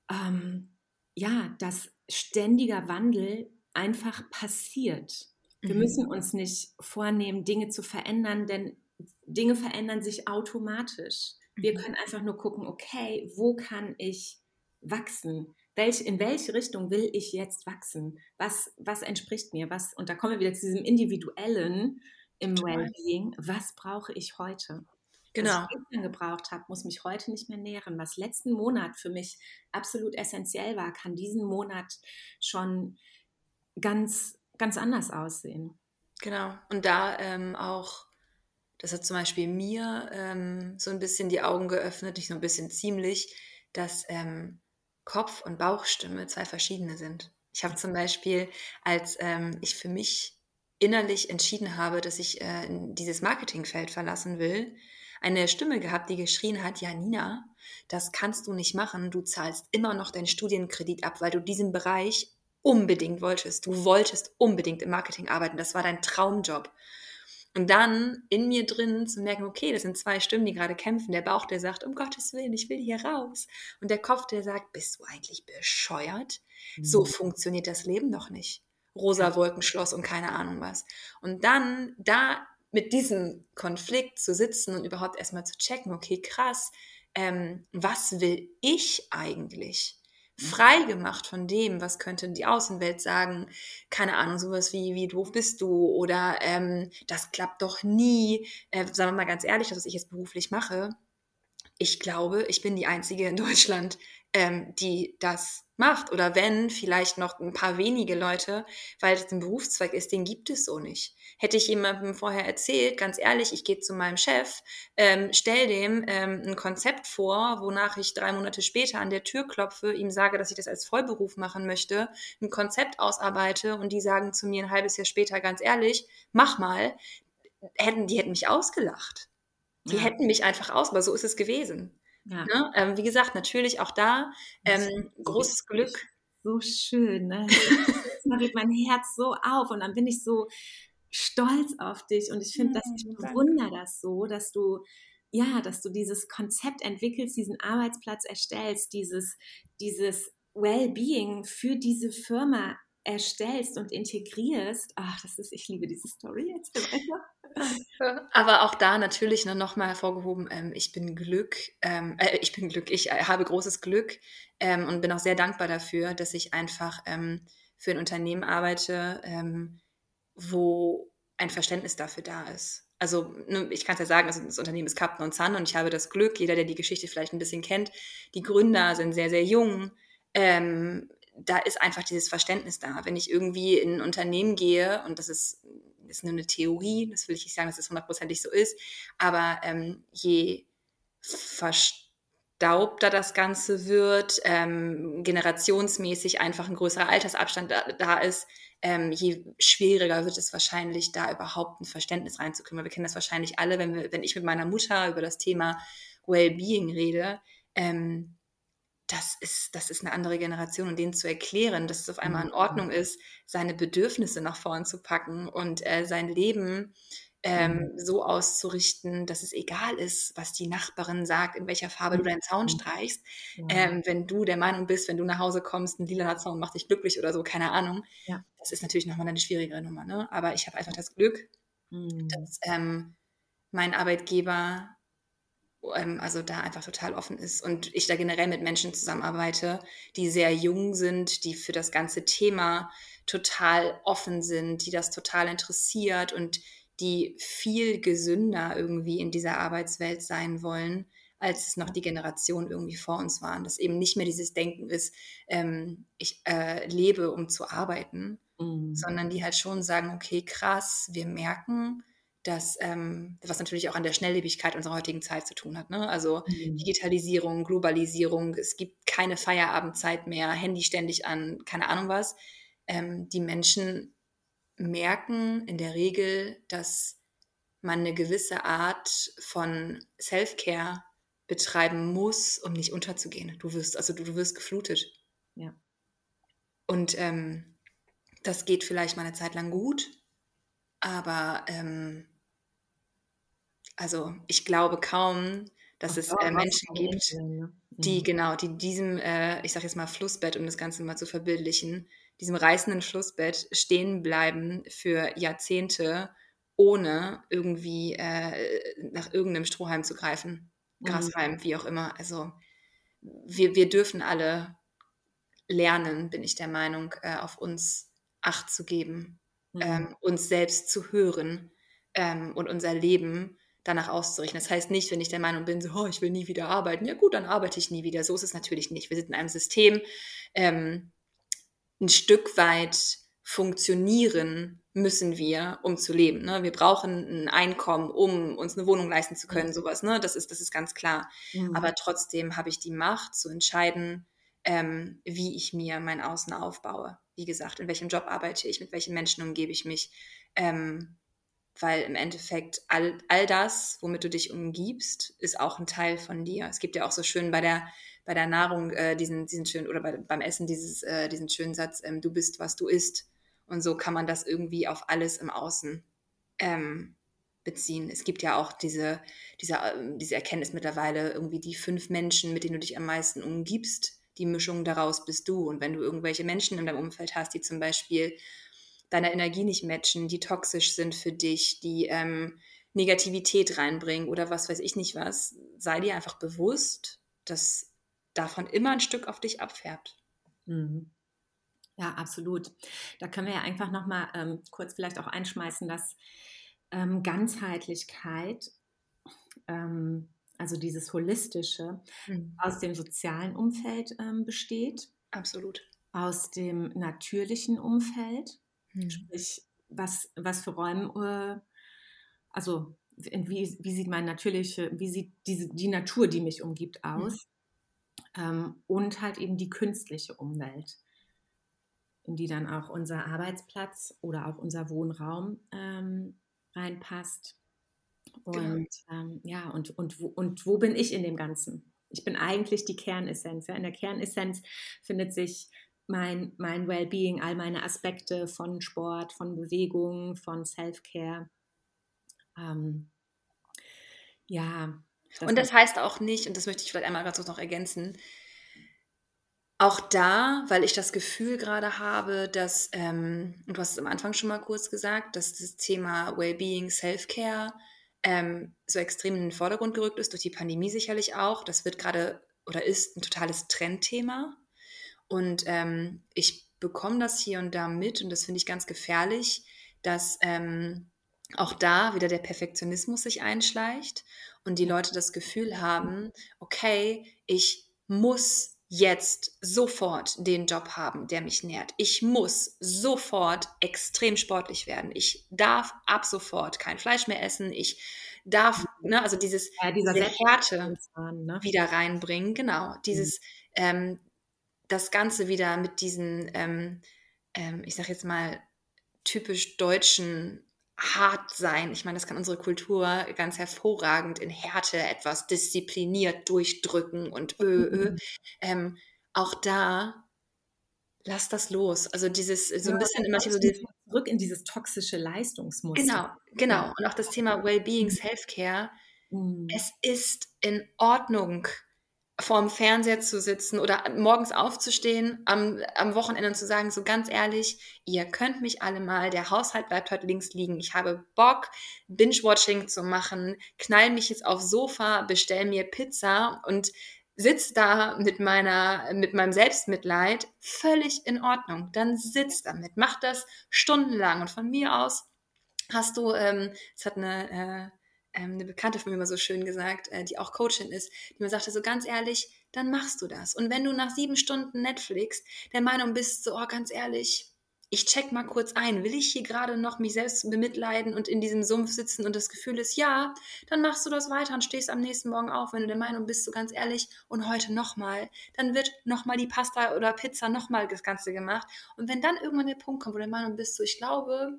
ähm, ja, dass ständiger Wandel einfach passiert. Wir mhm. müssen uns nicht vornehmen, Dinge zu verändern, denn Dinge verändern sich automatisch. Wir mhm. können einfach nur gucken, okay, wo kann ich wachsen? Welch, in welche Richtung will ich jetzt wachsen? Was, was entspricht mir? Was, und da kommen wir wieder zu diesem Individuellen im Wellbeing. Was brauche ich heute? Genau. Was ich gestern gebraucht habe, muss mich heute nicht mehr nähren. Was letzten Monat für mich absolut essentiell war, kann diesen Monat schon ganz, ganz anders aussehen. Genau. Und da ähm, auch das hat zum Beispiel mir ähm, so ein bisschen die Augen geöffnet, nicht so ein bisschen ziemlich, dass ähm, Kopf- und Bauchstimme zwei verschiedene sind. Ich habe zum Beispiel, als ähm, ich für mich innerlich entschieden habe, dass ich äh, dieses Marketingfeld verlassen will, eine Stimme gehabt, die geschrien hat, ja Nina, das kannst du nicht machen, du zahlst immer noch deinen Studienkredit ab, weil du diesen Bereich unbedingt wolltest. Du wolltest unbedingt im Marketing arbeiten, das war dein Traumjob. Und dann in mir drin zu merken, okay, das sind zwei Stimmen, die gerade kämpfen. Der Bauch, der sagt, um Gottes Willen, ich will hier raus. Und der Kopf, der sagt, bist du eigentlich bescheuert? Mhm. So funktioniert das Leben doch nicht. Rosa Wolkenschloss und keine Ahnung was. Und dann da mit diesem Konflikt zu sitzen und überhaupt erstmal zu checken, okay, krass, ähm, was will ich eigentlich? Frei gemacht von dem, was könnte die Außenwelt sagen. Keine Ahnung, sowas wie, wie doof bist du oder ähm, das klappt doch nie. Äh, sagen wir mal ganz ehrlich, was ich jetzt beruflich mache, ich glaube, ich bin die Einzige in Deutschland, ähm, die das macht. Oder wenn, vielleicht noch ein paar wenige Leute, weil das ein Berufszweig ist, den gibt es so nicht. Hätte ich jemandem vorher erzählt, ganz ehrlich, ich gehe zu meinem Chef, ähm, stell dem ähm, ein Konzept vor, wonach ich drei Monate später an der Tür klopfe, ihm sage, dass ich das als Vollberuf machen möchte, ein Konzept ausarbeite und die sagen zu mir ein halbes Jahr später, ganz ehrlich, mach mal, hätten, die hätten mich ausgelacht. Die ja. hätten mich einfach aus, aber so ist es gewesen. Ja. Ne? Ähm, wie gesagt, natürlich auch da ähm, großes Glück. So schön, ne? da geht mein Herz so auf und dann bin ich so stolz auf dich und ich finde, dass ich bewundere das so, dass du ja, dass du dieses Konzept entwickelst, diesen Arbeitsplatz erstellst, dieses dieses Wellbeing für diese Firma erstellst und integrierst. Ach, das ist, ich liebe diese Story jetzt. Aber auch da natürlich nur noch mal hervorgehoben, ähm, ich bin Glück, ähm, äh, ich bin Glück, ich äh, habe großes Glück ähm, und bin auch sehr dankbar dafür, dass ich einfach ähm, für ein Unternehmen arbeite, ähm, wo ein Verständnis dafür da ist. also ne, ich kann es ja sagen, also das Unternehmen ist Captain und Sun und ich habe das Glück, jeder, der die Geschichte vielleicht ein bisschen kennt, die Gründer sind sehr, sehr jung. Ähm, da ist einfach dieses Verständnis da. Wenn ich irgendwie in ein Unternehmen gehe, und das ist, ist nur eine Theorie, das will ich nicht sagen, dass es das hundertprozentig so ist, aber ähm, je verstaubter das Ganze wird, ähm, generationsmäßig einfach ein größerer Altersabstand da, da ist, ähm, je schwieriger wird es wahrscheinlich, da überhaupt ein Verständnis reinzukommen. Wir kennen das wahrscheinlich alle, wenn, wir, wenn ich mit meiner Mutter über das Thema Wellbeing rede. Ähm, das ist, das ist eine andere Generation und denen zu erklären, dass es auf einmal in mhm. Ordnung ist, seine Bedürfnisse nach vorn zu packen und äh, sein Leben ähm, mhm. so auszurichten, dass es egal ist, was die Nachbarin sagt, in welcher Farbe du deinen Zaun mhm. streichst. Ja. Ähm, wenn du der Meinung bist, wenn du nach Hause kommst, ein lila Zaun macht dich glücklich oder so, keine Ahnung. Ja. Das ist natürlich nochmal eine schwierigere Nummer. Ne? Aber ich habe einfach das Glück, mhm. dass ähm, mein Arbeitgeber also da einfach total offen ist und ich da generell mit Menschen zusammenarbeite, die sehr jung sind, die für das ganze Thema total offen sind, die das total interessiert und die viel gesünder irgendwie in dieser Arbeitswelt sein wollen, als es noch die Generation irgendwie vor uns waren. Dass eben nicht mehr dieses Denken ist, ähm, ich äh, lebe, um zu arbeiten, mhm. sondern die halt schon sagen, okay, krass, wir merken, dass, ähm, was natürlich auch an der Schnelllebigkeit unserer heutigen Zeit zu tun hat. Ne? Also mhm. Digitalisierung, Globalisierung, es gibt keine Feierabendzeit mehr, Handy ständig an, keine Ahnung was. Ähm, die Menschen merken in der Regel, dass man eine gewisse Art von Self-Care betreiben muss, um nicht unterzugehen. Du wirst, also du, du wirst geflutet. Ja. Und ähm, das geht vielleicht mal eine Zeit lang gut, aber ähm, also ich glaube kaum, dass Ach, es äh, Menschen gibt, ne? die mhm. genau, die diesem, äh, ich sage jetzt mal Flussbett, um das Ganze mal zu verbildlichen, diesem reißenden Flussbett stehen bleiben für Jahrzehnte, ohne irgendwie äh, nach irgendeinem Strohhalm zu greifen. Mhm. Grashalm, mhm. wie auch immer. Also wir, wir dürfen alle lernen, bin ich der Meinung, äh, auf uns Acht zu geben, mhm. ähm, uns selbst zu hören ähm, und unser Leben danach auszurichten. Das heißt nicht, wenn ich der Meinung bin, so, oh, ich will nie wieder arbeiten, ja gut, dann arbeite ich nie wieder. So ist es natürlich nicht. Wir sind in einem System, ähm, ein Stück weit funktionieren müssen wir, um zu leben. Ne? Wir brauchen ein Einkommen, um uns eine Wohnung leisten zu können, mhm. sowas. Ne? Das, ist, das ist ganz klar. Mhm. Aber trotzdem habe ich die Macht zu entscheiden, ähm, wie ich mir mein Außen aufbaue. Wie gesagt, in welchem Job arbeite ich, mit welchen Menschen umgebe ich mich. Ähm, weil im Endeffekt all, all das, womit du dich umgibst, ist auch ein Teil von dir. Es gibt ja auch so schön bei der bei der Nahrung äh, diesen, diesen schönen, oder bei, beim Essen dieses, äh, diesen schönen Satz, ähm, du bist, was du isst. Und so kann man das irgendwie auf alles im Außen ähm, beziehen. Es gibt ja auch diese, diese, ähm, diese Erkenntnis mittlerweile, irgendwie die fünf Menschen, mit denen du dich am meisten umgibst, die Mischung daraus bist du. Und wenn du irgendwelche Menschen in deinem Umfeld hast, die zum Beispiel deiner Energie nicht matchen, die toxisch sind für dich, die ähm, Negativität reinbringen oder was weiß ich nicht was, sei dir einfach bewusst, dass davon immer ein Stück auf dich abfärbt. Mhm. Ja, absolut. Da können wir ja einfach nochmal ähm, kurz vielleicht auch einschmeißen, dass ähm, Ganzheitlichkeit, ähm, also dieses Holistische, mhm. aus dem sozialen Umfeld ähm, besteht. Absolut. Aus dem natürlichen Umfeld, mhm. sprich, was, was für Räume, äh, also wie, wie sieht mein natürliche, wie sieht diese, die Natur, die mich umgibt, aus? ähm, und halt eben die künstliche Umwelt, in die dann auch unser Arbeitsplatz oder auch unser Wohnraum ähm, reinpasst. Und genau. ähm, ja, und, und, wo, und wo bin ich in dem Ganzen? Ich bin eigentlich die Kernessenz. Ja? In der Kernessenz findet sich mein, mein Wellbeing, all meine Aspekte von Sport, von Bewegung, von Self-Care. Ähm, ja, das und das heißt auch nicht, und das möchte ich vielleicht einmal ganz kurz noch ergänzen, auch da, weil ich das Gefühl gerade habe, dass, ähm, und du hast es am Anfang schon mal kurz gesagt, dass das Thema Wellbeing, Self-Care ähm, so extrem in den Vordergrund gerückt ist, durch die Pandemie sicherlich auch. Das wird gerade oder ist ein totales Trendthema. Und ähm, ich bekomme das hier und da mit, und das finde ich ganz gefährlich, dass ähm, auch da wieder der Perfektionismus sich einschleicht und die Leute das Gefühl haben, okay, ich muss jetzt sofort den Job haben, der mich nährt. Ich muss sofort extrem sportlich werden. Ich darf ab sofort kein Fleisch mehr essen. Ich darf, ne, also dieses ja, diese Härte ne? wieder reinbringen. Genau, dieses, mhm. ähm, das Ganze wieder mit diesen, ähm, ähm, ich sag jetzt mal, typisch deutschen hart sein. Ich meine, das kann unsere Kultur ganz hervorragend in Härte etwas diszipliniert durchdrücken und ö, ö. Mhm. Ähm, auch da lass das los. Also dieses so ein ja, bisschen immer so dieses zurück in dieses toxische Leistungsmuster. Genau, genau. Und auch das Thema Wellbeing, mhm. Self-Care. Mhm. Es ist in Ordnung, vorm Fernseher zu sitzen oder morgens aufzustehen am, am Wochenende und zu sagen, so ganz ehrlich, ihr könnt mich alle mal, der Haushalt bleibt heute links liegen. Ich habe Bock, Binge-Watching zu machen, knall mich jetzt aufs Sofa, bestell mir Pizza und sitz da mit meiner, mit meinem Selbstmitleid, völlig in Ordnung. Dann sitz damit, mach das stundenlang und von mir aus hast du, ähm, es hat eine äh, ähm, eine Bekannte von mir immer so schön gesagt, äh, die auch Coachin ist, die mir sagte so ganz ehrlich, dann machst du das. Und wenn du nach sieben Stunden Netflix der Meinung bist, so, oh, ganz ehrlich, ich check mal kurz ein, will ich hier gerade noch mich selbst bemitleiden und in diesem Sumpf sitzen und das Gefühl ist, ja, dann machst du das weiter und stehst am nächsten Morgen auf, wenn du der Meinung bist, so ganz ehrlich, und heute nochmal, dann wird nochmal die Pasta oder Pizza nochmal das Ganze gemacht. Und wenn dann irgendwann der Punkt kommt, wo du der Meinung bist, so, ich glaube,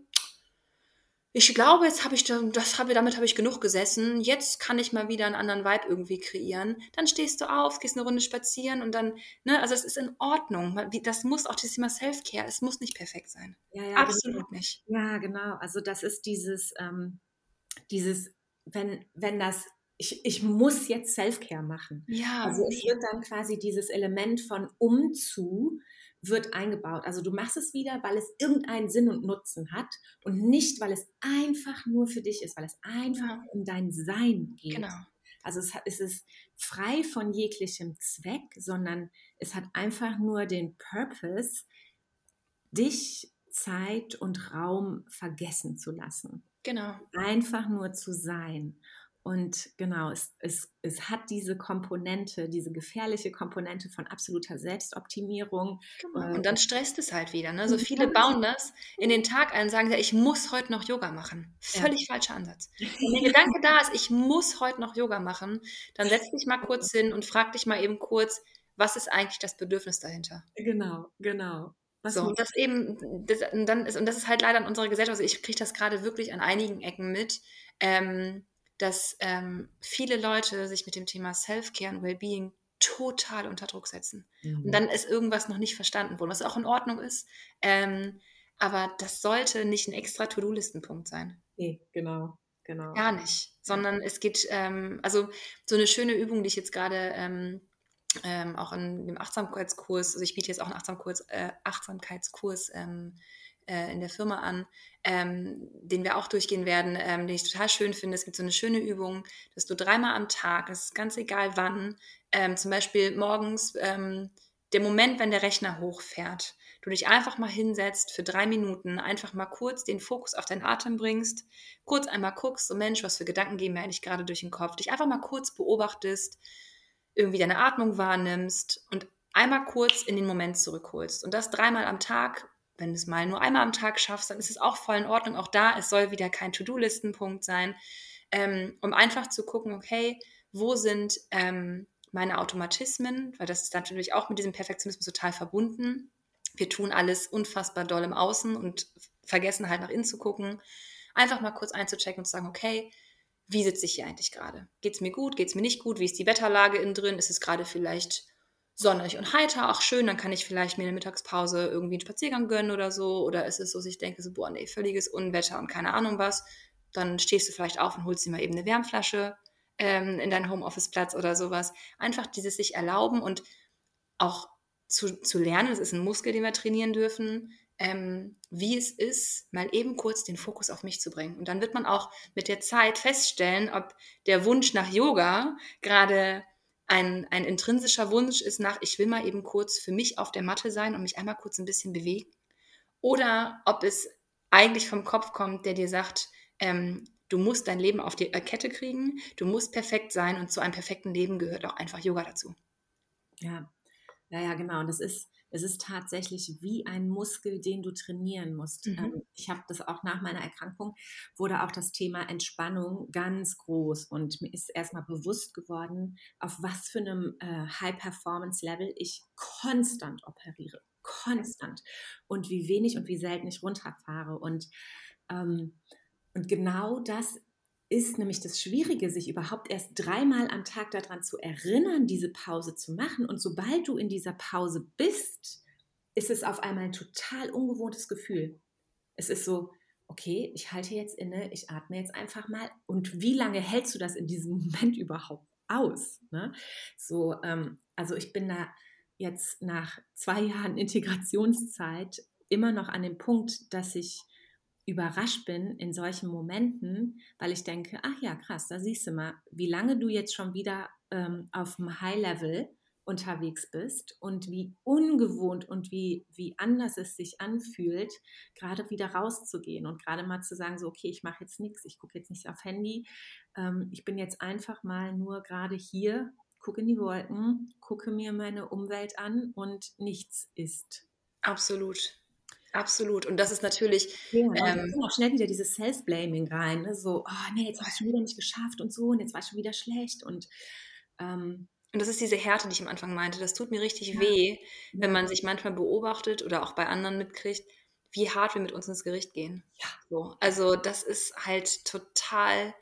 ich glaube, jetzt habe ich das habe damit habe ich genug gesessen. Jetzt kann ich mal wieder einen anderen Vibe irgendwie kreieren. Dann stehst du auf, gehst eine Runde spazieren und dann, ne, also es ist in Ordnung. Das muss auch das Thema Self-Care, es muss nicht perfekt sein. Ja, ja, Absolut genau. nicht. Ja, genau. Also das ist dieses, ähm, dieses, wenn, wenn das ich, ich muss jetzt Self-Care machen. Ja. Also es wird dann quasi dieses Element von umzu, wird eingebaut. Also du machst es wieder, weil es irgendeinen Sinn und Nutzen hat und nicht, weil es einfach nur für dich ist, weil es einfach um dein Sein geht. Genau. Also es, es ist frei von jeglichem Zweck, sondern es hat einfach nur den Purpose, dich Zeit und Raum vergessen zu lassen. Genau. Einfach nur zu sein. Und genau, es, es, es hat diese Komponente, diese gefährliche Komponente von absoluter Selbstoptimierung. Genau. Und dann stresst es halt wieder. Ne? So viele bauen das in den Tag ein und sagen, ich muss heute noch Yoga machen. Völlig ja. falscher Ansatz. Wenn der Gedanke da ist, ich muss heute noch Yoga machen, dann setz dich mal kurz hin und frag dich mal eben kurz, was ist eigentlich das Bedürfnis dahinter? Genau, genau. Was so, und das eben, das, und dann ist, und das ist halt leider in unserer Gesellschaft, also ich kriege das gerade wirklich an einigen Ecken mit. Ähm, dass ähm, viele Leute sich mit dem Thema Self-Care und Wellbeing total unter Druck setzen. Mhm. Und dann ist irgendwas noch nicht verstanden worden, was auch in Ordnung ist. Ähm, aber das sollte nicht ein extra To-Do-Listenpunkt sein. Nee, genau, genau. Gar nicht. Sondern es geht, ähm, also so eine schöne Übung, die ich jetzt gerade ähm, ähm, auch in dem Achtsamkeitskurs, also ich biete jetzt auch einen Achtsamkurs, äh, Achtsamkeitskurs ähm, äh, in der Firma an, ähm, den wir auch durchgehen werden, ähm, den ich total schön finde. Es gibt so eine schöne Übung, dass du dreimal am Tag, es ist ganz egal wann, ähm, zum Beispiel morgens, ähm, der Moment, wenn der Rechner hochfährt, du dich einfach mal hinsetzt für drei Minuten, einfach mal kurz den Fokus auf deinen Atem bringst, kurz einmal guckst, so Mensch, was für Gedanken gehen mir eigentlich gerade durch den Kopf, dich einfach mal kurz beobachtest, irgendwie deine Atmung wahrnimmst und einmal kurz in den Moment zurückholst. Und das dreimal am Tag wenn du es mal nur einmal am Tag schaffst, dann ist es auch voll in Ordnung. Auch da, es soll wieder kein To-Do-Listenpunkt sein, ähm, um einfach zu gucken, okay, wo sind ähm, meine Automatismen, weil das ist natürlich auch mit diesem Perfektionismus total verbunden. Wir tun alles unfassbar doll im Außen und vergessen halt nach innen zu gucken. Einfach mal kurz einzuchecken und zu sagen, okay, wie sitze ich hier eigentlich gerade? Geht es mir gut? Geht es mir nicht gut? Wie ist die Wetterlage innen drin? Ist es gerade vielleicht sonnig und heiter, ach schön, dann kann ich vielleicht mir in der Mittagspause irgendwie einen Spaziergang gönnen oder so. Oder ist es so, dass ich denke, so, boah, nee, völliges Unwetter und keine Ahnung was. Dann stehst du vielleicht auf und holst dir mal eben eine Wärmflasche ähm, in deinen Homeoffice-Platz oder sowas. Einfach dieses sich erlauben und auch zu, zu lernen, das ist ein Muskel, den wir trainieren dürfen, ähm, wie es ist, mal eben kurz den Fokus auf mich zu bringen. Und dann wird man auch mit der Zeit feststellen, ob der Wunsch nach Yoga gerade ein, ein intrinsischer Wunsch ist nach, ich will mal eben kurz für mich auf der Matte sein und mich einmal kurz ein bisschen bewegen. Oder ob es eigentlich vom Kopf kommt, der dir sagt, ähm, du musst dein Leben auf die Kette kriegen, du musst perfekt sein und zu einem perfekten Leben gehört auch einfach Yoga dazu. Ja, ja, ja, genau. Und das ist, es ist tatsächlich wie ein Muskel, den du trainieren musst. Mhm. Ähm, ich habe das auch nach meiner Erkrankung, wurde auch das Thema Entspannung ganz groß und mir ist erstmal bewusst geworden, auf was für einem äh, High-Performance-Level ich konstant operiere. Konstant. Und wie wenig und wie selten ich runterfahre. Und, ähm, und genau das ist nämlich das Schwierige, sich überhaupt erst dreimal am Tag daran zu erinnern, diese Pause zu machen. Und sobald du in dieser Pause bist, ist es auf einmal ein total ungewohntes Gefühl. Es ist so, okay, ich halte jetzt inne, ich atme jetzt einfach mal. Und wie lange hältst du das in diesem Moment überhaupt aus? Ne? So, ähm, also ich bin da jetzt nach zwei Jahren Integrationszeit immer noch an dem Punkt, dass ich überrascht bin in solchen Momenten, weil ich denke, ach ja, krass, da siehst du mal, wie lange du jetzt schon wieder ähm, auf dem High-Level unterwegs bist und wie ungewohnt und wie, wie anders es sich anfühlt, gerade wieder rauszugehen und gerade mal zu sagen, so, okay, ich mache jetzt nichts, ich gucke jetzt nicht auf Handy, ähm, ich bin jetzt einfach mal nur gerade hier, gucke in die Wolken, gucke mir meine Umwelt an und nichts ist. Absolut. Absolut. Und das ist natürlich. Ja, ähm, kommt auch schnell wieder dieses Self-Blaming rein. Ne? So, oh nee, jetzt habe ich schon wieder nicht geschafft und so und jetzt war ich schon wieder schlecht. Und, ähm, und das ist diese Härte, die ich am Anfang meinte. Das tut mir richtig ja. weh, wenn man sich manchmal beobachtet oder auch bei anderen mitkriegt, wie hart wir mit uns ins Gericht gehen. Ja. So. Also, das ist halt total.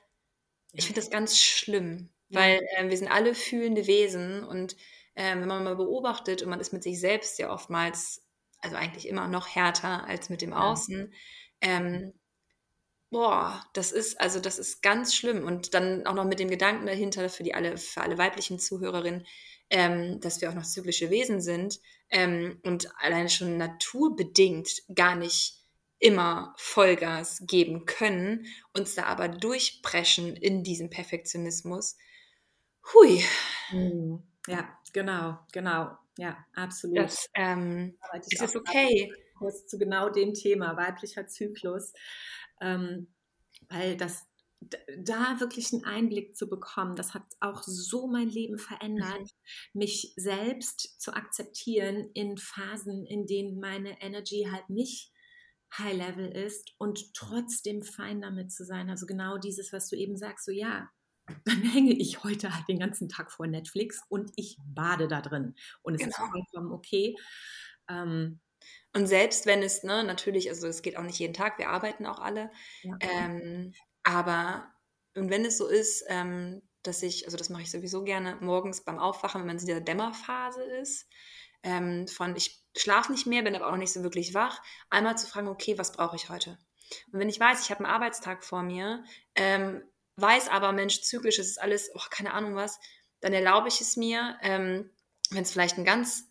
Ich finde das ganz schlimm, weil äh, wir sind alle fühlende Wesen und äh, wenn man mal beobachtet und man ist mit sich selbst ja oftmals also eigentlich immer noch härter als mit dem Außen. Ähm, boah, das ist, also das ist ganz schlimm. Und dann auch noch mit dem Gedanken dahinter für die alle, für alle weiblichen Zuhörerinnen, ähm, dass wir auch noch zyklische Wesen sind ähm, und alleine schon naturbedingt gar nicht immer Vollgas geben können, uns da aber durchpreschen in diesem Perfektionismus. Hui. Mhm. Ja, genau, genau. Ja, absolut. Das ähm, ist es okay. Zu genau dem Thema, weiblicher Zyklus. Ähm, weil das da wirklich einen Einblick zu bekommen, das hat auch so mein Leben verändert, mhm. mich selbst zu akzeptieren in Phasen, in denen meine Energy halt nicht High Level ist und trotzdem fein damit zu sein. Also genau dieses, was du eben sagst, so ja, dann hänge ich heute halt den ganzen Tag vor Netflix und ich bade da drin. Und es genau. ist vollkommen okay. Ähm, und selbst wenn es, ne, natürlich, also es geht auch nicht jeden Tag, wir arbeiten auch alle. Ja. Ähm, aber und wenn es so ist, ähm, dass ich, also das mache ich sowieso gerne, morgens beim Aufwachen, wenn man in dieser Dämmerphase ist, ähm, von ich schlafe nicht mehr, bin aber auch nicht so wirklich wach, einmal zu fragen, okay, was brauche ich heute? Und wenn ich weiß, ich habe einen Arbeitstag vor mir, ähm, weiß aber, Mensch, zyklisch ist alles, oh, keine Ahnung was, dann erlaube ich es mir, ähm, wenn es vielleicht ein ganz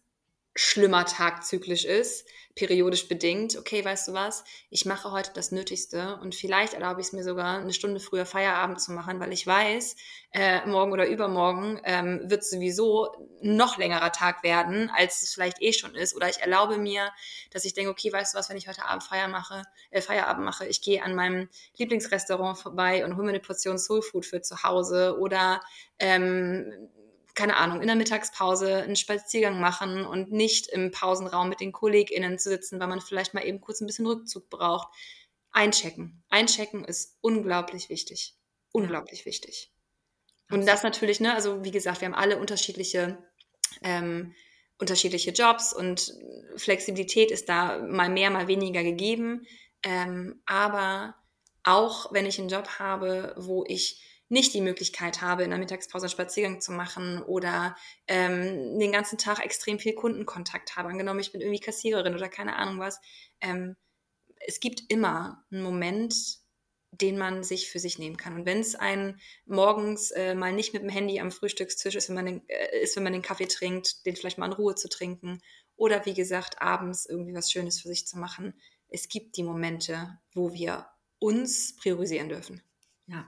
schlimmer Tag zyklisch ist, periodisch bedingt, okay, weißt du was, ich mache heute das Nötigste und vielleicht erlaube ich es mir sogar, eine Stunde früher Feierabend zu machen, weil ich weiß, äh, morgen oder übermorgen ähm, wird sowieso noch längerer Tag werden, als es vielleicht eh schon ist. Oder ich erlaube mir, dass ich denke, okay, weißt du was, wenn ich heute Abend Feier mache, äh, Feierabend mache, ich gehe an meinem Lieblingsrestaurant vorbei und hole mir eine Portion Soulfood für zu Hause oder ähm, keine Ahnung, in der Mittagspause einen Spaziergang machen und nicht im Pausenraum mit den KollegInnen zu sitzen, weil man vielleicht mal eben kurz ein bisschen Rückzug braucht. Einchecken. Einchecken ist unglaublich wichtig. Unglaublich wichtig. Und das natürlich, ne, also wie gesagt, wir haben alle unterschiedliche, ähm, unterschiedliche Jobs und Flexibilität ist da mal mehr, mal weniger gegeben. Ähm, aber auch wenn ich einen Job habe, wo ich nicht die Möglichkeit habe, in der Mittagspause einen Spaziergang zu machen oder ähm, den ganzen Tag extrem viel Kundenkontakt habe. Angenommen, ich bin irgendwie Kassiererin oder keine Ahnung was. Ähm, es gibt immer einen Moment, den man sich für sich nehmen kann. Und wenn es ein morgens äh, mal nicht mit dem Handy am Frühstückstisch ist, wenn man den, äh, ist, wenn man den Kaffee trinkt, den vielleicht mal in Ruhe zu trinken oder wie gesagt abends irgendwie was Schönes für sich zu machen. Es gibt die Momente, wo wir uns priorisieren dürfen. Ja,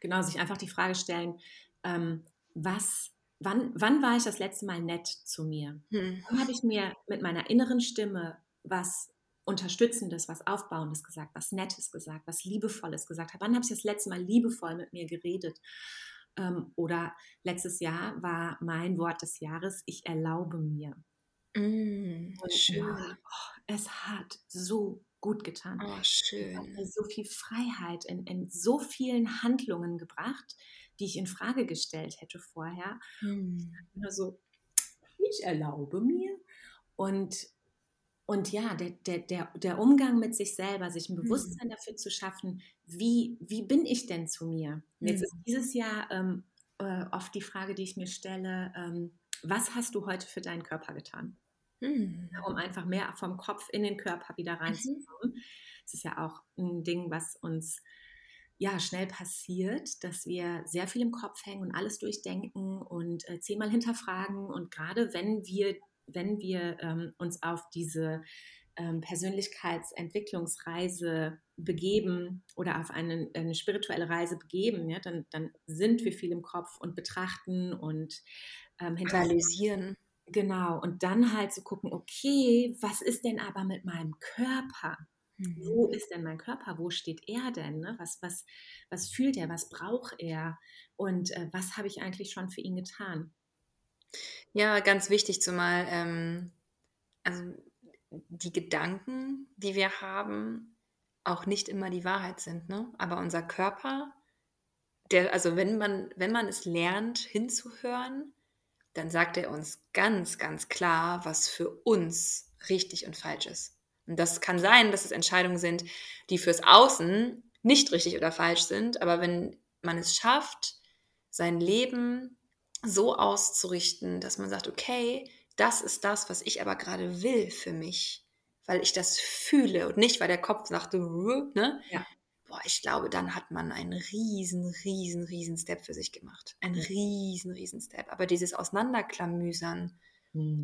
Genau, sich einfach die Frage stellen, ähm, was, wann, wann war ich das letzte Mal nett zu mir? Hm. Wann habe ich mir mit meiner inneren Stimme was Unterstützendes, was Aufbauendes gesagt, was Nettes gesagt, was Liebevolles gesagt habe. Wann habe ich das letzte Mal liebevoll mit mir geredet? Ähm, oder letztes Jahr war mein Wort des Jahres, ich erlaube mir. Mm, schön. oh, es hat so gut getan. Oh, hat schön. mir so viel Freiheit in, in so vielen Handlungen gebracht, die ich in Frage gestellt hätte vorher. Mm. Nur so, ich erlaube mir. Und, und ja, der, der, der, der Umgang mit sich selber, sich ein Mhm. Bewusstsein dafür zu schaffen, wie, wie bin ich denn zu mir? Und Jetzt ist dieses Jahr ähm, äh, oft die Frage, die ich mir stelle, ähm, was hast du heute für deinen Körper getan? Mm. Um einfach mehr vom Kopf in den Körper wieder Mhm. reinzukommen. Es ist ja auch ein Ding, was uns ja schnell passiert, dass wir sehr viel im Kopf hängen und alles durchdenken und äh, zehnmal hinterfragen. Und gerade wenn wir, wenn wir ähm, uns auf diese ähm, Persönlichkeitsentwicklungsreise begeben oder auf eine, eine spirituelle Reise begeben, ja, dann, dann sind wir viel im Kopf und betrachten und ähm, hinterfragen. Analysieren. Genau, und dann halt zu gucken, okay, was ist denn aber mit meinem Körper? Mm. Wo ist denn mein Körper? Wo steht er denn? Ne? Was, was, was fühlt er? Was braucht er? Und äh, was habe ich eigentlich schon für ihn getan? Ja, ganz wichtig, zumal ähm, also die Gedanken, die wir haben, auch nicht immer die Wahrheit sind. Ne? Aber unser Körper, der, also wenn man, wenn man es lernt, hinzuhören, dann sagt er uns ganz, ganz klar, was für uns richtig und falsch ist. Und das kann sein, dass es Entscheidungen sind, die fürs Außen nicht richtig oder falsch sind, aber wenn man es schafft, sein Leben so auszurichten, dass man sagt, okay, das ist das, was ich aber gerade will für mich, weil ich das fühle und nicht, weil der Kopf sagt, ne? Ja. Boah, ich glaube, dann hat man einen riesen, riesen, riesen Step für sich gemacht. Ein riesen, riesen Step. Aber dieses Auseinanderklamüsern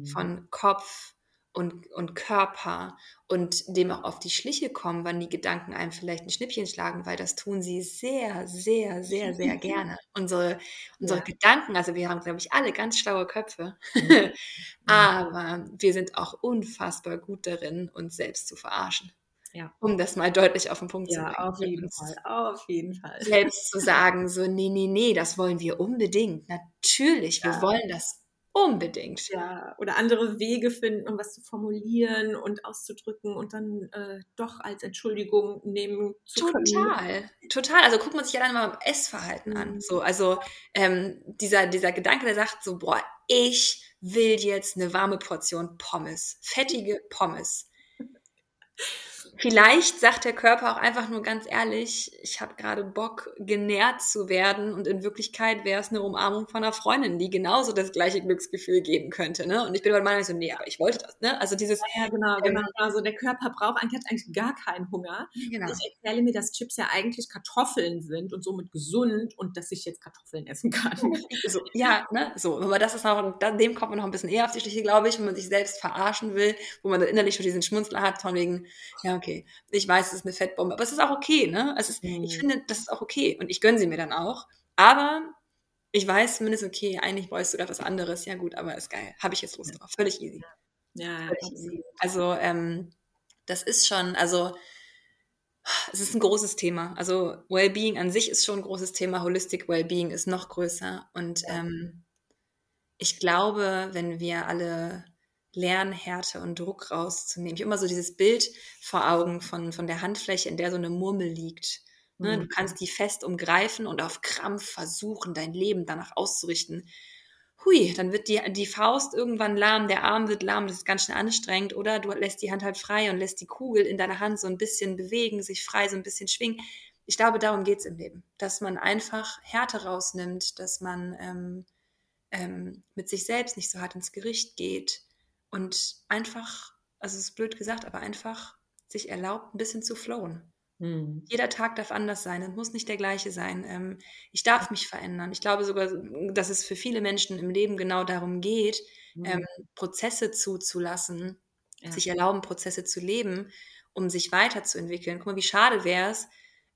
von Kopf und, und Körper und dem auch auf die Schliche kommen, wann die Gedanken einem vielleicht ein Schnippchen schlagen, weil das tun sie sehr, sehr, sehr, sehr gerne. Unsere, unsere Ja. Gedanken, also wir haben, glaube ich, alle ganz schlaue Köpfe, Mhm. aber wir sind auch unfassbar gut darin, uns selbst zu verarschen. Ja. Um das mal deutlich auf den Punkt zu Ja, bringen. auf jeden Fall, auf jeden Fall. Selbst zu sagen, so, nee, nee, nee, das wollen wir unbedingt. Natürlich, wir Ja. wollen das unbedingt. Ja, oder andere Wege finden, um was zu formulieren und auszudrücken und dann äh, doch als Entschuldigung nehmen zu können. Total, total. Also guckt man sich alleine mal beim Essverhalten an. Mhm. So, also ähm, dieser, dieser Gedanke, der sagt so, boah, ich will jetzt eine warme Portion Pommes, fettige Pommes. Vielleicht sagt der Körper auch einfach nur ganz ehrlich, ich habe gerade Bock, genährt zu werden und in Wirklichkeit wäre es eine Umarmung von einer Freundin, die genauso das gleiche Glücksgefühl geben könnte. Ne? Und ich bin aber meiner so, nee, aber ich wollte das. Ne? Also dieses, Ja, genau, genau. Also der Körper braucht eigentlich, eigentlich gar keinen Hunger. genau. Ich erzähle mir, dass Chips ja eigentlich Kartoffeln sind und somit gesund und dass ich jetzt Kartoffeln essen kann. So, ja, ne, so, aber das ist noch, dem kommt man noch ein bisschen eher auf die Schliche, glaube ich, wenn man sich selbst verarschen will, wo man dann innerlich schon diesen Schmunzler hat, von wegen, ja, okay, ich weiß, es ist eine Fettbombe, aber es ist auch okay, ne? Es ist, Mhm. Ich finde, das ist auch okay und ich gönne sie mir dann auch, aber ich weiß zumindest, okay, eigentlich bräuchst du da was anderes, ja gut, aber ist geil, habe ich jetzt Lust drauf, völlig easy. Ja, Völlig easy. Also, ähm, das ist schon, also, es ist ein großes Thema. Also, Wellbeing an sich ist schon ein großes Thema. Holistic Wellbeing ist noch größer. Und ähm, ich glaube, wenn wir alle lernen, Härte und Druck rauszunehmen. Ich habe immer so dieses Bild vor Augen von, von der Handfläche, in der so eine Murmel liegt. Ne? Du Mhm. kannst die fest umgreifen und auf Krampf versuchen, dein Leben danach auszurichten. Hui, dann wird die, die Faust irgendwann lahm, der Arm wird lahm, das ist ganz schön anstrengend. Oder du lässt die Hand halt frei und lässt die Kugel in deiner Hand so ein bisschen bewegen, sich frei so ein bisschen schwingen. Ich glaube, darum geht es im Leben. Dass man einfach Härte rausnimmt, dass man ähm, ähm, mit sich selbst nicht so hart ins Gericht geht und einfach, also es ist blöd gesagt, aber einfach sich erlaubt, ein bisschen zu flowen. Mhm. Jeder Tag darf anders sein, es muss nicht der gleiche sein. Ähm, ich darf mich verändern. Ich glaube sogar, dass es für viele Menschen im Leben genau darum geht, ähm, Prozesse zuzulassen, Ja. sich erlauben, Prozesse zu leben, um sich weiterzuentwickeln. Guck mal, wie schade wäre es,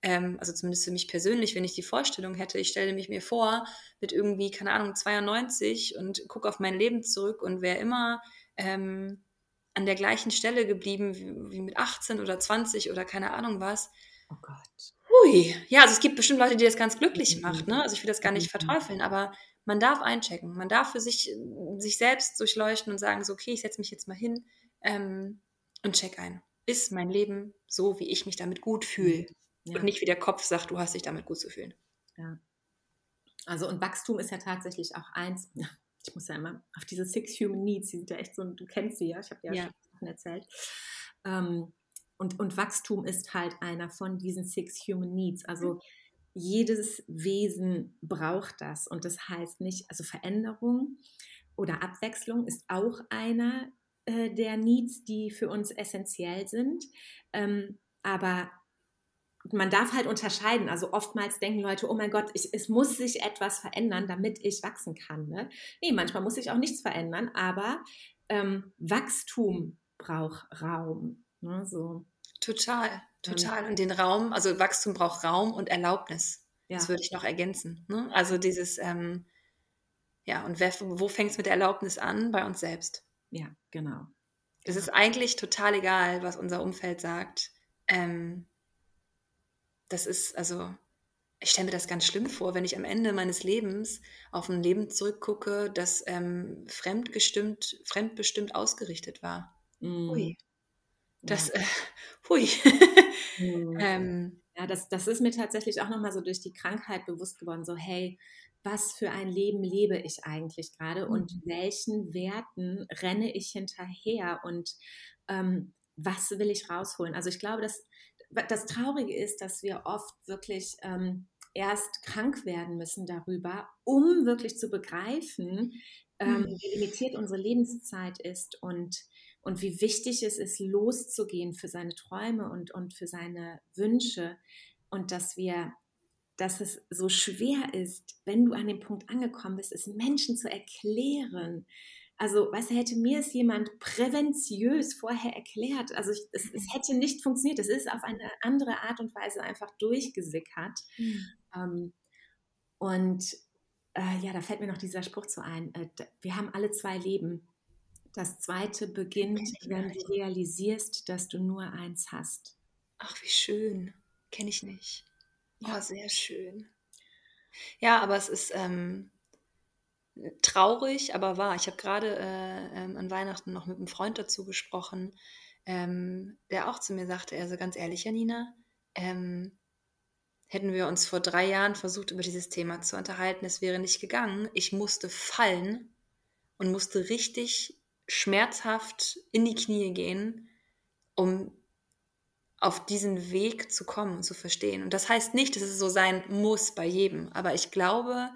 ähm, also zumindest für mich persönlich, wenn ich die Vorstellung hätte, ich stelle mich mir vor, mit irgendwie, keine Ahnung, 92 und gucke auf mein Leben zurück und wäre immer ähm, an der gleichen Stelle geblieben wie, wie mit 18 oder 20 oder keine Ahnung was. Oh Gott. Hui. Ja, also es gibt bestimmt Leute, die das ganz glücklich Mhm. macht. Ne? Also ich will das gar nicht Mhm. verteufeln, aber man darf einchecken. Man darf für sich, sich selbst durchleuchten und sagen, so, okay, ich setze mich jetzt mal hin ähm, und check ein. Ist mein Leben so, wie ich mich damit gut fühle? Ja. Und nicht wie der Kopf sagt, du hast dich damit gut zu fühlen. Also und Wachstum ist ja tatsächlich auch eins. Ich muss ja immer auf diese Six Human Needs, die sind ja echt so, du kennst sie ja, ich habe dir ja, Ja. schon Sachen erzählt. Ähm, und, und Wachstum ist halt einer von diesen Six Human Needs. Also jedes Wesen braucht das. Und das heißt nicht, also Veränderung oder Abwechslung ist auch einer äh, der Needs, die für uns essentiell sind. Ähm, aber man darf halt unterscheiden. Also oftmals denken Leute, oh mein Gott, ich, es muss sich etwas verändern, damit ich wachsen kann. Ne? Nee, manchmal muss sich auch nichts verändern, aber ähm, Wachstum braucht Raum. Ne? So, Total, total. Und den Raum, also Wachstum braucht Raum und Erlaubnis. ja. Das würde ich noch ergänzen. Ne? Also dieses, ähm, ja, und wer, wo fängt es mit der Erlaubnis an? Bei uns selbst. ja, genau. Es ist eigentlich total egal, was unser Umfeld sagt. Ähm, das ist, also, ich stelle mir das ganz schlimm vor, wenn ich am Ende meines Lebens auf ein Leben zurückgucke, das ähm, fremdgestimmt, fremdbestimmt ausgerichtet war. Mm, Hui. Das, ja. äh, hui. Mm. ähm, Ja, das, das ist mir tatsächlich auch nochmal so durch die Krankheit bewusst geworden, so hey, was für ein Leben lebe ich eigentlich gerade und Mhm. welchen Werten renne ich hinterher und ähm, was will ich rausholen? Also ich glaube, dass das Traurige ist, dass wir oft wirklich ähm, erst krank werden müssen darüber, um wirklich zu begreifen, ähm, Mhm. wie limitiert unsere Lebenszeit ist und und wie wichtig es ist, loszugehen für seine Träume und, und für seine Wünsche und dass wir, dass es so schwer ist, wenn du an dem Punkt angekommen bist, es Menschen zu erklären. Also, weißt du, hätte mir es jemand präventiös vorher erklärt, also ich, es, es hätte nicht funktioniert. Es ist auf eine andere Art und Weise einfach durchgesickert. Ähm, und äh, ja, da fällt mir noch dieser Spruch zu ein. Äh, wir haben alle zwei Leben. Das zweite beginnt, wenn du realisierst, dass du nur eins hast. Ach, wie schön. Kenne ich nicht. Ja. Oh, sehr schön. Ja, aber es ist ähm, traurig, aber wahr. Ich habe gerade äh, ähm, an Weihnachten noch mit einem Freund dazu gesprochen, ähm, der auch zu mir sagte, also ganz ehrlich, Janina, ähm, hätten wir uns vor drei Jahren versucht, über dieses Thema zu unterhalten, es wäre nicht gegangen. Ich musste fallen und musste richtig schmerzhaft in die Knie gehen, um auf diesen Weg zu kommen und zu verstehen. Und das heißt nicht, dass es so sein muss bei jedem, aber ich glaube,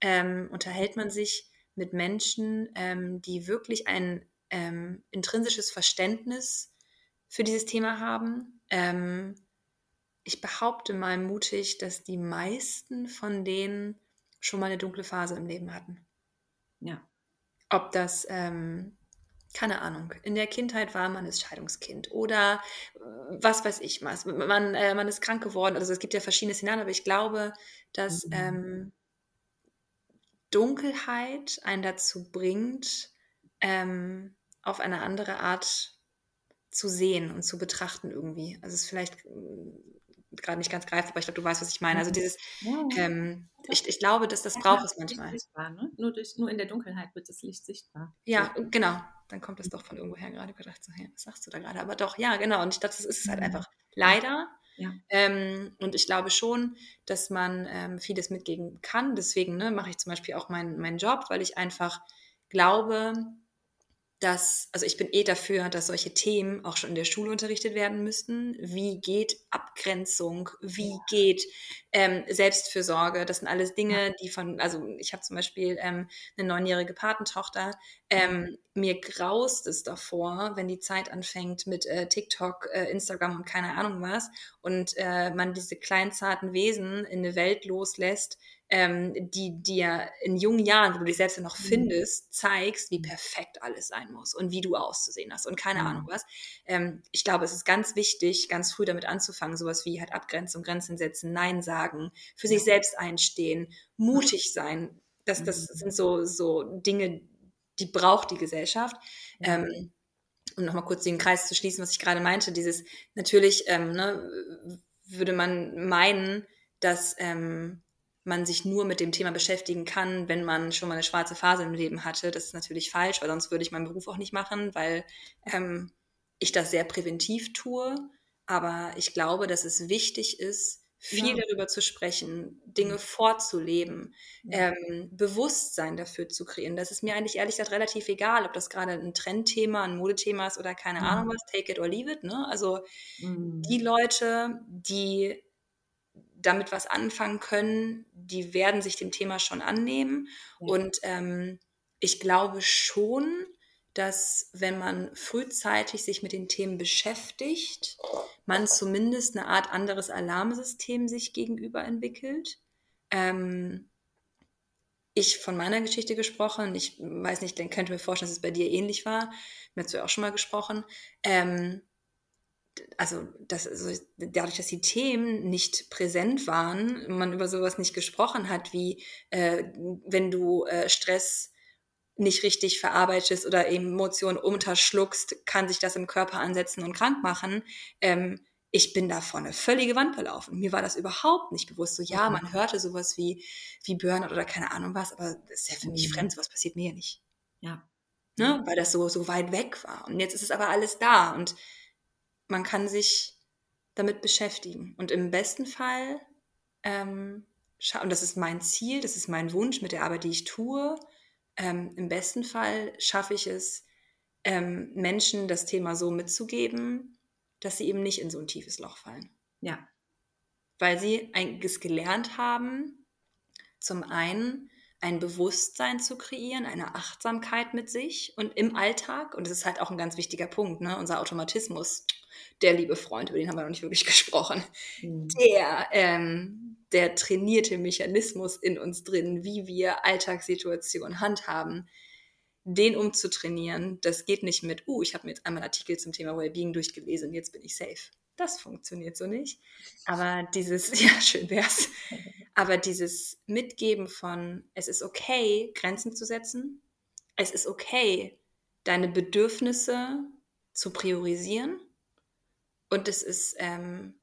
ähm, unterhält man sich mit Menschen, ähm, die wirklich ein ähm, intrinsisches Verständnis für dieses Thema haben. Ähm, ich behaupte mal mutig, dass die meisten von denen schon mal eine dunkle Phase im Leben hatten. Ja. Ob das, ähm, keine Ahnung, in der Kindheit war, man ist Scheidungskind oder äh, was weiß ich was, man, äh, man ist krank geworden. Also es gibt ja verschiedene Szenarien, aber ich glaube, dass Mhm. ähm, Dunkelheit einen dazu bringt, ähm, auf eine andere Art zu sehen und zu betrachten irgendwie. Also es ist vielleicht äh, gerade nicht ganz greifbar, aber ich glaube, du weißt, was ich meine. Also Mhm. dieses, Ja, ähm, ich, ich glaube, dass das Ja, braucht es manchmal. Sichtbar, ne? nur, durch, nur in der Dunkelheit wird das Licht sichtbar. Ja, genau. Dann kommt das doch von irgendwo her gerade gedacht, so, hey, was sagst du da gerade? Aber doch, ja, genau. Und ich glaube, das ist es halt Mhm. einfach. Leider. Ja. Ähm, und ich glaube schon, dass man ähm, vieles mitgeben kann. Deswegen ne, mache ich zum Beispiel auch meinen meinen Job, weil ich einfach glaube, dass, also ich bin eh dafür, dass solche Themen auch schon in der Schule unterrichtet werden müssten. Wie geht Abgrenzung? Wie geht ähm, Selbstfürsorge? Das sind alles Dinge, die von, also ich habe zum Beispiel ähm, eine neunjährige Patentochter. Ähm, mir graust es davor, wenn die Zeit anfängt mit äh, TikTok, äh, Instagram und keine Ahnung was und äh, man diese kleinen zarten Wesen in eine Welt loslässt, ähm, die dir in jungen Jahren, wo du dich selbst ja noch Mhm. findest, zeigst, wie perfekt alles sein muss und wie du auszusehen hast und keine Mhm. Ahnung was. Ähm, ich glaube, es ist ganz wichtig, ganz früh damit anzufangen, sowas wie halt Abgrenzung, Grenzen setzen, Nein sagen, für sich selbst einstehen, mutig sein. Das, das Mhm. sind so, so Dinge, die braucht die Gesellschaft. Ja. Ähm, um nochmal kurz den Kreis zu schließen, was ich gerade meinte, dieses, natürlich ähm, ne, würde man meinen, dass ähm, man sich nur mit dem Thema beschäftigen kann, wenn man schon mal eine schwarze Phase im Leben hatte. Das ist natürlich falsch, weil sonst würde ich meinen Beruf auch nicht machen, weil ähm, ich das sehr präventiv tue. Aber ich glaube, dass es wichtig ist, viel ja. darüber zu sprechen, Dinge vorzuleben, ja. ähm, Bewusstsein dafür zu kreieren. Das ist mir eigentlich ehrlich gesagt relativ egal, ob das gerade ein Trendthema, ein Modethema ist oder keine mhm. Ahnung was, take it or leave it. Ne? Also mhm. die Leute, die damit was anfangen können, die werden sich dem Thema schon annehmen. Ja. Und ähm, ich glaube schon, dass wenn man frühzeitig sich mit den Themen beschäftigt, man zumindest eine Art anderes Alarmsystem sich gegenüber entwickelt. Ähm, ich von meiner Geschichte gesprochen, ich weiß nicht, dann könnte mir vorstellen, dass es bei dir ähnlich war, dazu ja auch schon mal gesprochen. Ähm, also, das, also dadurch, dass die Themen nicht präsent waren, man über sowas nicht gesprochen hat, wie äh, wenn du äh, Stress nicht richtig verarbeitest oder Emotionen unterschluckst, kann sich das im Körper ansetzen und krank machen. Ähm, ich bin da vor eine völlige Wand gelaufen. Mir war das überhaupt nicht bewusst. So, ja, mhm. man hörte sowas wie, wie Burnout oder keine Ahnung was, aber das ist ja für mich mhm. fremd, sowas passiert mir ja nicht. Ja. Ne? Weil das so, so weit weg war. Und jetzt ist es aber alles da und man kann sich damit beschäftigen. Und im besten Fall, ähm, und das ist mein Ziel, das ist mein Wunsch mit der Arbeit, die ich tue, ähm, im besten Fall schaffe ich es, ähm, Menschen das Thema so mitzugeben, dass sie eben nicht in so ein tiefes Loch fallen. Ja. Weil sie einiges gelernt haben, zum einen ein Bewusstsein zu kreieren, eine Achtsamkeit mit sich und im Alltag. Und das ist halt auch ein ganz wichtiger Punkt, ne? unser Automatismus. Der liebe Freund, über den haben wir noch nicht wirklich gesprochen, mhm. der, ähm, der trainierte Mechanismus in uns drin, wie wir Alltagssituationen handhaben, den umzutrainieren, das geht nicht mit, uh, ich habe mir jetzt einmal einen Artikel zum Thema Wellbeing durchgelesen, jetzt bin ich safe. Das funktioniert so nicht. Aber dieses, ja, schön wär's. Aber dieses Mitgeben von, es ist okay, Grenzen zu setzen. Es ist okay, deine Bedürfnisse zu priorisieren. Und es ist ähm,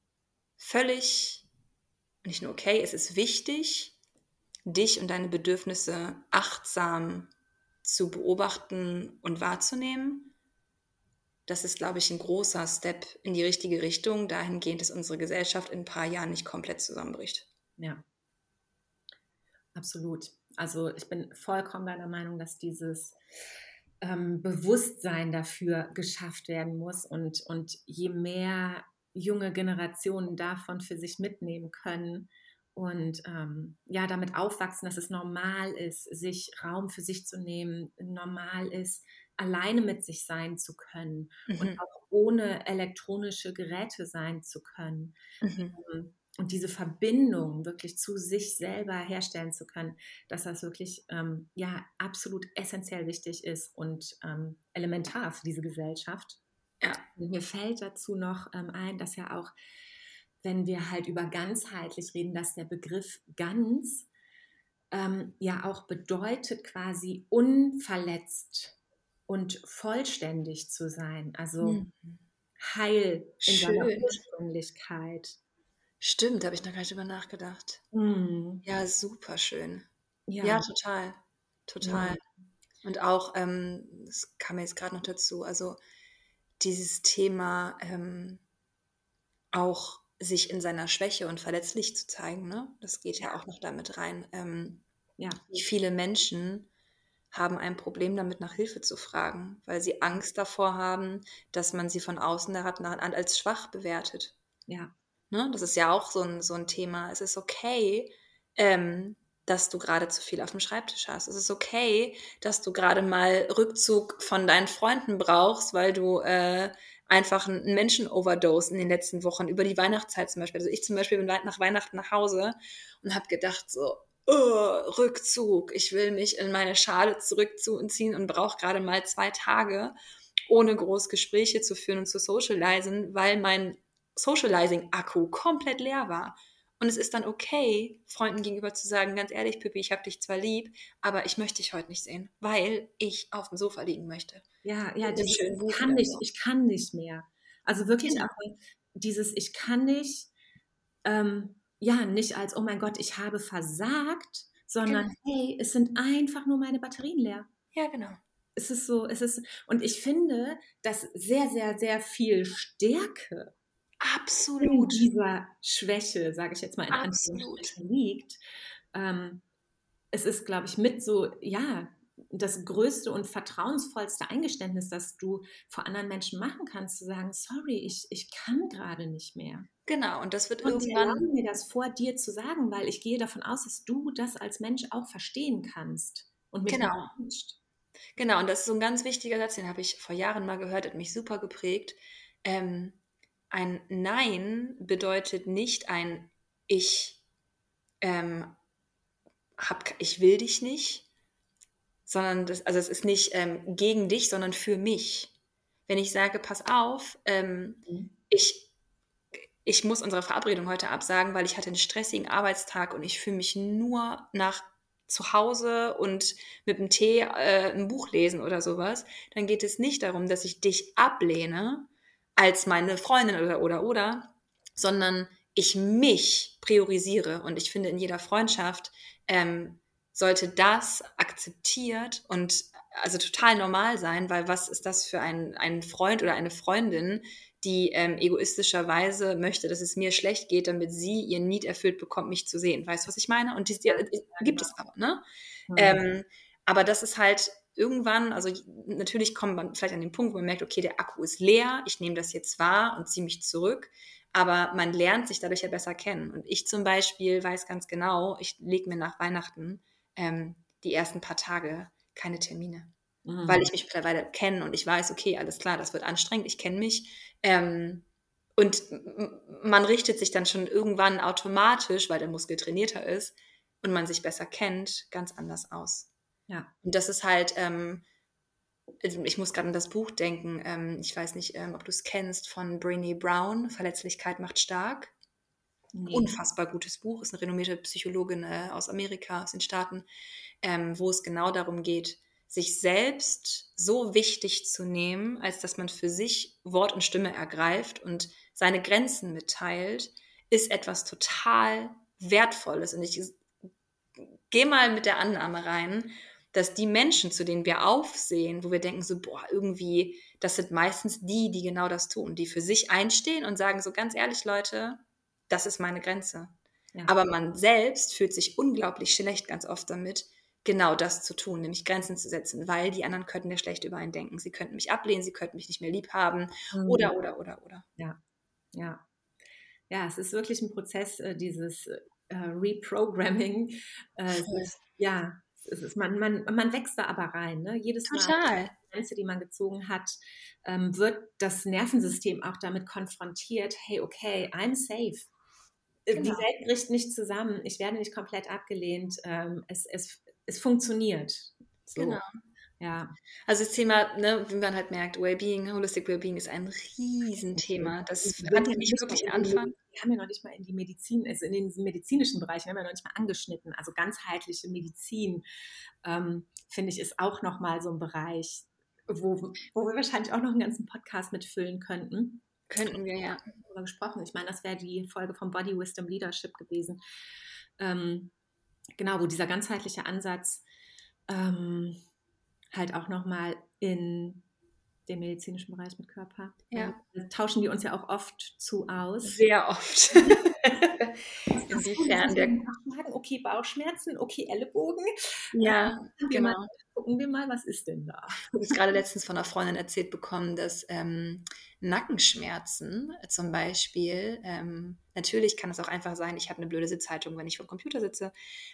völlig, nicht nur okay, es ist wichtig, dich und deine Bedürfnisse achtsam zu beobachten und wahrzunehmen. Das ist, glaube ich, ein großer Step in die richtige Richtung, dahingehend, dass unsere Gesellschaft in ein paar Jahren nicht komplett zusammenbricht. Ja, absolut. Also ich bin vollkommen deiner Meinung, dass dieses ähm, Bewusstsein dafür geschafft werden muss und, und je mehr junge Generationen davon für sich mitnehmen können, und ähm, ja, damit aufwachsen, dass es normal ist, sich Raum für sich zu nehmen, normal ist, alleine mit sich sein zu können mhm. und auch ohne elektronische Geräte sein zu können. Mhm. Ähm, und diese Verbindung wirklich zu sich selber herstellen zu können, dass das wirklich ähm, ja absolut essentiell wichtig ist und ähm, elementar für diese Gesellschaft. Ja. Und mir fällt dazu noch ähm, ein, dass ja auch wenn wir halt über ganzheitlich reden, dass der Begriff ganz ähm, ja auch bedeutet, quasi unverletzt und vollständig zu sein. Also mhm. heil in Schön. seiner Ursprünglichkeit. Stimmt, da habe ich noch gar nicht drüber nachgedacht. Mhm. Ja, super schön. Ja, ja total. Total. Ja. Und auch, ähm, das kam mir jetzt gerade noch dazu, also dieses Thema ähm, auch sich in seiner Schwäche und verletzlich zu zeigen, ne? das geht ja auch noch damit rein. Ähm, ja. Wie viele Menschen haben ein Problem damit, nach Hilfe zu fragen, weil sie Angst davor haben, dass man sie von außen als schwach bewertet. Ja. Ne? Das ist ja auch so ein, so ein Thema. Es ist okay, ähm, dass du gerade zu viel auf dem Schreibtisch hast. Es ist okay, dass du gerade mal Rückzug von deinen Freunden brauchst, weil du äh, einfach einen Menschen-Overdose in den letzten Wochen, über die Weihnachtszeit zum Beispiel. Also ich zum Beispiel bin nach Weihnachten nach Hause und habe gedacht so, oh, Rückzug, ich will mich in meine Schale zurückziehen und brauche gerade mal zwei Tage, ohne groß Gespräche zu führen und zu socialisen, weil mein Socializing-Akku komplett leer war. Und es ist dann okay, Freunden gegenüber zu sagen, ganz ehrlich, Pippi, ich habe dich zwar lieb, aber ich möchte dich heute nicht sehen, weil ich auf dem Sofa liegen möchte. Ja, ja, das ich kann nicht, ich kann nicht mehr. Also wirklich genau. auch dieses Ich kann nicht, ähm, ja, nicht als, oh mein Gott, ich habe versagt, sondern genau. hey, es sind einfach nur meine Batterien leer. Ja, genau. Es ist so, es ist, und ich finde, dass sehr, sehr, sehr viel Stärke Absolut. in dieser Schwäche, sage ich jetzt mal in Anführungsstrichen, liegt. Ähm, es ist, glaube ich, mit so, ja, das größte und vertrauensvollste Eingeständnis, das du vor anderen Menschen machen kannst, zu sagen, sorry, ich, ich kann gerade nicht mehr. Genau, und das wird und irgendwann. Ich mir das vor dir zu sagen, weil ich gehe davon aus, dass du das als Mensch auch verstehen kannst und mich genau. wünscht. Genau, und das ist so ein ganz wichtiger Satz, den habe ich vor Jahren mal gehört, hat mich super geprägt. Ähm, ein Nein bedeutet nicht ein Ich ähm, hab, ich will dich nicht, sondern das, also es ist nicht ähm, gegen dich, sondern für mich. Wenn ich sage, pass auf, ähm, mhm. ich, ich muss unsere Verabredung heute absagen, weil ich hatte einen stressigen Arbeitstag und ich fühle mich nur nach zu Hause und mit dem Tee äh, ein Buch lesen oder sowas, dann geht es nicht darum, dass ich dich ablehne als meine Freundin oder oder oder, sondern ich mich priorisiere und ich finde in jeder Freundschaft ähm, sollte das akzeptiert und also total normal sein, weil was ist das für ein, ein Freund oder eine Freundin, die ähm, egoistischerweise möchte, dass es mir schlecht geht, damit sie ihren Need erfüllt bekommt, mich zu sehen. Weißt du, was ich meine? Und die, die, die gibt es aber, ne? Mhm. Ähm, aber das ist halt irgendwann, also natürlich kommt man vielleicht an den Punkt, wo man merkt, okay, der Akku ist leer, ich nehme das jetzt wahr und ziehe mich zurück. Aber man lernt sich dadurch ja besser kennen. Und ich zum Beispiel weiß ganz genau, ich lege mir nach Weihnachten ähm, die ersten paar Tage keine Termine. Mhm. Weil ich mich mittlerweile kenne und ich weiß, okay, alles klar, das wird anstrengend, ich kenne mich. Ähm, und man richtet sich dann schon irgendwann automatisch, weil der Muskel trainierter ist und man sich besser kennt, ganz anders aus. Ja. Und das ist halt, ähm, also ich muss gerade an das Buch denken, ähm, ich weiß nicht, ähm, ob du es kennst, von Brené Brown, Verletzlichkeit macht stark. Nee. Unfassbar gutes Buch, ist eine renommierte Psychologin äh, aus Amerika, aus den Staaten, ähm, wo es genau darum geht, sich selbst so wichtig zu nehmen, als dass man für sich Wort und Stimme ergreift und seine Grenzen mitteilt, ist etwas total Wertvolles. Und ich gehe mal mit der Annahme rein, dass die Menschen, zu denen wir aufsehen, wo wir denken so, boah, irgendwie, das sind meistens die, die genau das tun, die für sich einstehen und sagen so ganz ehrlich, Leute, das ist meine Grenze. Ja. Aber man selbst fühlt sich unglaublich schlecht ganz oft damit, genau das zu tun, nämlich Grenzen zu setzen, weil die anderen könnten ja schlecht über einen denken. Sie könnten mich ablehnen, sie könnten mich nicht mehr lieb haben mhm. oder, oder, oder, oder. Ja, ja. Ja, es ist wirklich ein Prozess, äh, dieses äh, Reprogramming. Äh, ist, ja, es ist, man, man, man wächst da aber rein. Ne? Jedes Total. Mal, die Grenze, die man gezogen hat, ähm, wird das Nervensystem auch damit konfrontiert, hey, okay, I'm safe. Äh, genau. Die Welt bricht nicht zusammen, ich werde nicht komplett abgelehnt, ähm, es, es, es funktioniert. So. Genau. Ja. Also das Thema, ne, wie man halt merkt, Wellbeing, Holistic Wellbeing ist ein Riesenthema. Das hatte ich wirklich Anfang. Wir haben ja noch nicht mal in die Medizin, also in den medizinischen Bereich, wir haben ja noch nicht mal angeschnitten. Also ganzheitliche Medizin, ähm, finde ich, ist auch nochmal so ein Bereich, wo, wo wir wahrscheinlich auch noch einen ganzen Podcast mitfüllen könnten. Könnten wir, ja. Darüber gesprochen. Ich meine, das wäre die Folge vom Body Wisdom Leadership gewesen. Ähm, genau, wo dieser ganzheitliche Ansatz ähm, halt auch nochmal in dem medizinischen Bereich mit Körper. Ja. Da tauschen wir uns ja auch oft zu aus. Sehr oft. Inwiefern der okay, Bauchschmerzen, okay, Ellenbogen. Ja, gucken genau. Mal, gucken wir mal, was ist denn da? Ich habe gerade letztens von einer Freundin erzählt bekommen, dass ähm, Nackenschmerzen zum Beispiel, ähm, natürlich kann es auch einfach sein, ich habe eine blöde Sitzhaltung, wenn ich vor dem Computer sitze,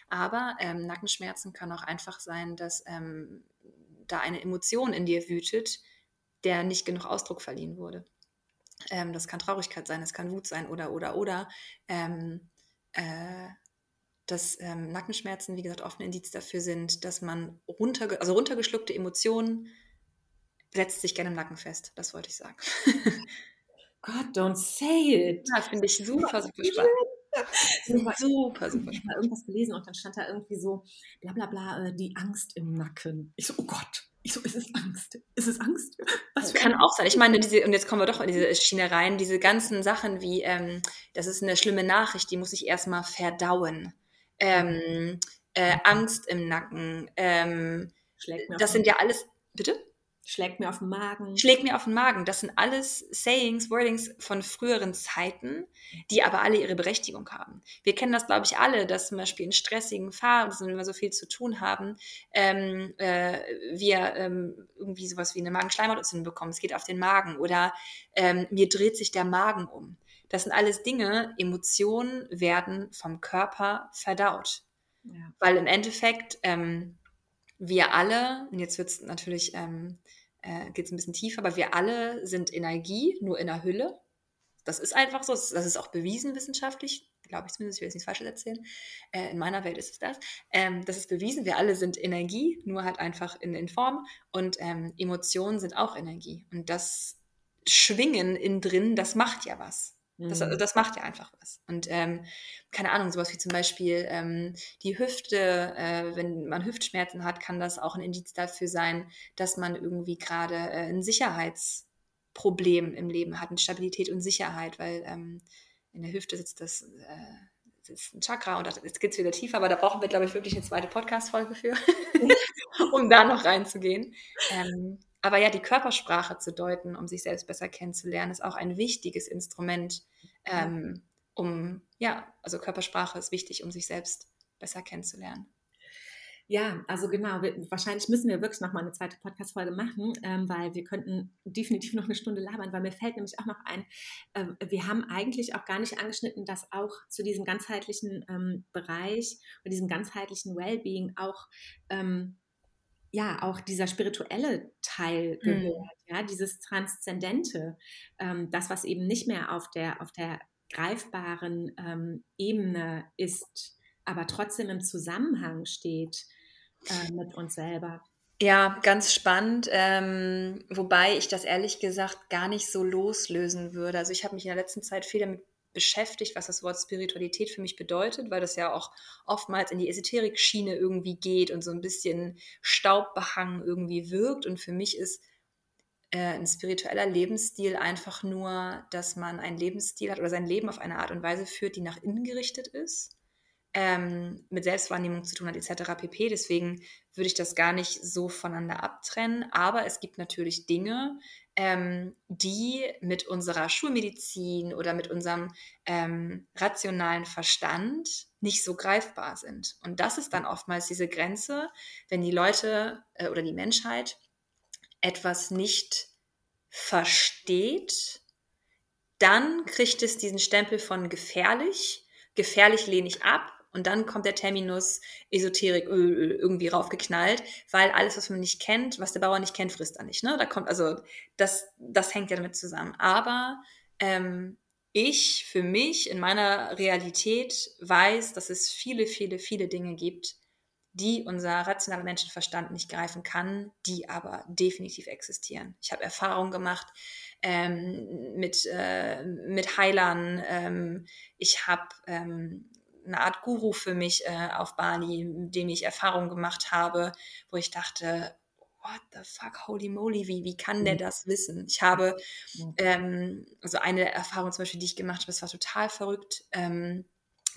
aber ähm, Nackenschmerzen kann auch einfach sein, dass ähm, da eine Emotion in dir wütet, der nicht genug Ausdruck verliehen wurde. Ähm, das kann Traurigkeit sein, es kann Wut sein oder, oder, oder. Ähm, äh, dass ähm, Nackenschmerzen, wie gesagt, oft ein Indiz dafür sind, dass man runter, also runtergeschluckte Emotionen setzt sich gerne im Nacken fest. Das wollte ich sagen. God, don't say it. Ja, finde ich super, super spannend. super, super, super. Ich habe irgendwas gelesen und dann stand da irgendwie so, bla bla bla, äh, die Angst im Nacken. Ich so, oh Gott. Ich so, ist es Angst? Ist es Angst? Was kann auch sein. Ich meine, diese, und jetzt kommen wir doch in diese Schiene rein, diese ganzen Sachen wie, ähm, das ist eine schlimme Nachricht, die muss ich erstmal verdauen. Ähm, äh, Angst im Nacken. Ähm, das sind ja alles, bitte? Schlägt mir auf den Magen. Schlägt mir auf den Magen. Das sind alles Sayings, Wordings von früheren Zeiten, die aber alle ihre Berechtigung haben. Wir kennen das, glaube ich, alle, dass zum Beispiel in stressigen Phasen, wenn wir so viel zu tun haben, ähm, äh, wir ähm, irgendwie sowas wie eine Magenschleimhautentzündung bekommen. Es geht auf den Magen oder ähm, mir dreht sich der Magen um. Das sind alles Dinge, Emotionen werden vom Körper verdaut. Ja. Weil im Endeffekt ähm, wir alle, und jetzt wird es natürlich, ähm, äh, geht ein bisschen tiefer, aber wir alle sind Energie, nur in der Hülle. Das ist einfach so, das ist auch bewiesen wissenschaftlich, glaube ich zumindest, ich will jetzt nichts Falsches erzählen. Äh, in meiner Welt ist es das. Ähm, das ist bewiesen, wir alle sind Energie, nur halt einfach in, in Form. Und ähm, Emotionen sind auch Energie. Und das Schwingen in drin, das macht ja was. Das, mhm. das macht ja einfach was. Und ähm, keine Ahnung, sowas wie zum Beispiel ähm, die Hüfte, äh, wenn man Hüftschmerzen hat, kann das auch ein Indiz dafür sein, dass man irgendwie gerade äh, ein Sicherheitsproblem im Leben hat, eine Stabilität und Sicherheit, weil ähm, in der Hüfte sitzt das, äh, sitzt ein Chakra und jetzt geht es wieder tiefer, aber da brauchen wir, glaube ich, wirklich eine zweite Podcast-Folge für, um da noch reinzugehen. Ähm, aber ja, die Körpersprache zu deuten, um sich selbst besser kennenzulernen, ist auch ein wichtiges Instrument, ähm, um, ja, also Körpersprache ist wichtig, um sich selbst besser kennenzulernen. Ja, also genau, wir, wahrscheinlich müssen wir wirklich nochmal eine zweite Podcast-Folge machen, ähm, weil wir könnten definitiv noch eine Stunde labern, weil mir fällt nämlich auch noch ein, äh, wir haben eigentlich auch gar nicht angeschnitten, dass auch zu diesem ganzheitlichen ähm, Bereich und diesem ganzheitlichen Wellbeing auch ähm, ja auch dieser spirituelle Teil gehört, mhm. ja, dieses Transzendente, ähm, das, was eben nicht mehr auf der, auf der greifbaren ähm, Ebene ist, aber trotzdem im Zusammenhang steht äh, mit uns selber. Ja, ganz spannend, ähm, wobei ich das ehrlich gesagt gar nicht so loslösen würde. Also ich habe mich in der letzten Zeit viel damit beschäftigt, was das Wort Spiritualität für mich bedeutet, weil das ja auch oftmals in die Esoterik-Schiene irgendwie geht und so ein bisschen staubbehangen irgendwie wirkt. Und für mich ist äh, ein spiritueller Lebensstil einfach nur, dass man einen Lebensstil hat oder sein Leben auf eine Art und Weise führt, die nach innen gerichtet ist ähm, mit Selbstwahrnehmung zu tun hat, etc. pp. Deswegen würde ich das gar nicht so voneinander abtrennen. Aber es gibt natürlich Dinge, ähm, die mit unserer Schulmedizin oder mit unserem ähm, rationalen Verstand nicht so greifbar sind. Und das ist dann oftmals diese Grenze, wenn die Leute äh, oder die Menschheit etwas nicht versteht, dann kriegt es diesen Stempel von gefährlich. Gefährlich lehne ich ab und dann kommt der Terminus Esoterik irgendwie raufgeknallt, weil alles, was man nicht kennt, was der Bauer nicht kennt, frisst er nicht. Ne? Da kommt, also das, das hängt ja damit zusammen. Aber ähm, ich für mich in meiner Realität weiß, dass es viele, viele, viele Dinge gibt, die unser rationaler Menschenverstand nicht greifen kann, die aber definitiv existieren. Ich habe Erfahrungen gemacht ähm, mit, äh, mit Heilern. Ähm, ich habe ähm, eine Art Guru für mich äh, auf Bali, mit dem ich Erfahrungen gemacht habe, wo ich dachte, what the fuck, holy moly, wie, wie kann der mhm. das wissen? Ich habe, ähm, also eine Erfahrung zum Beispiel, die ich gemacht habe, das war total verrückt. Ähm,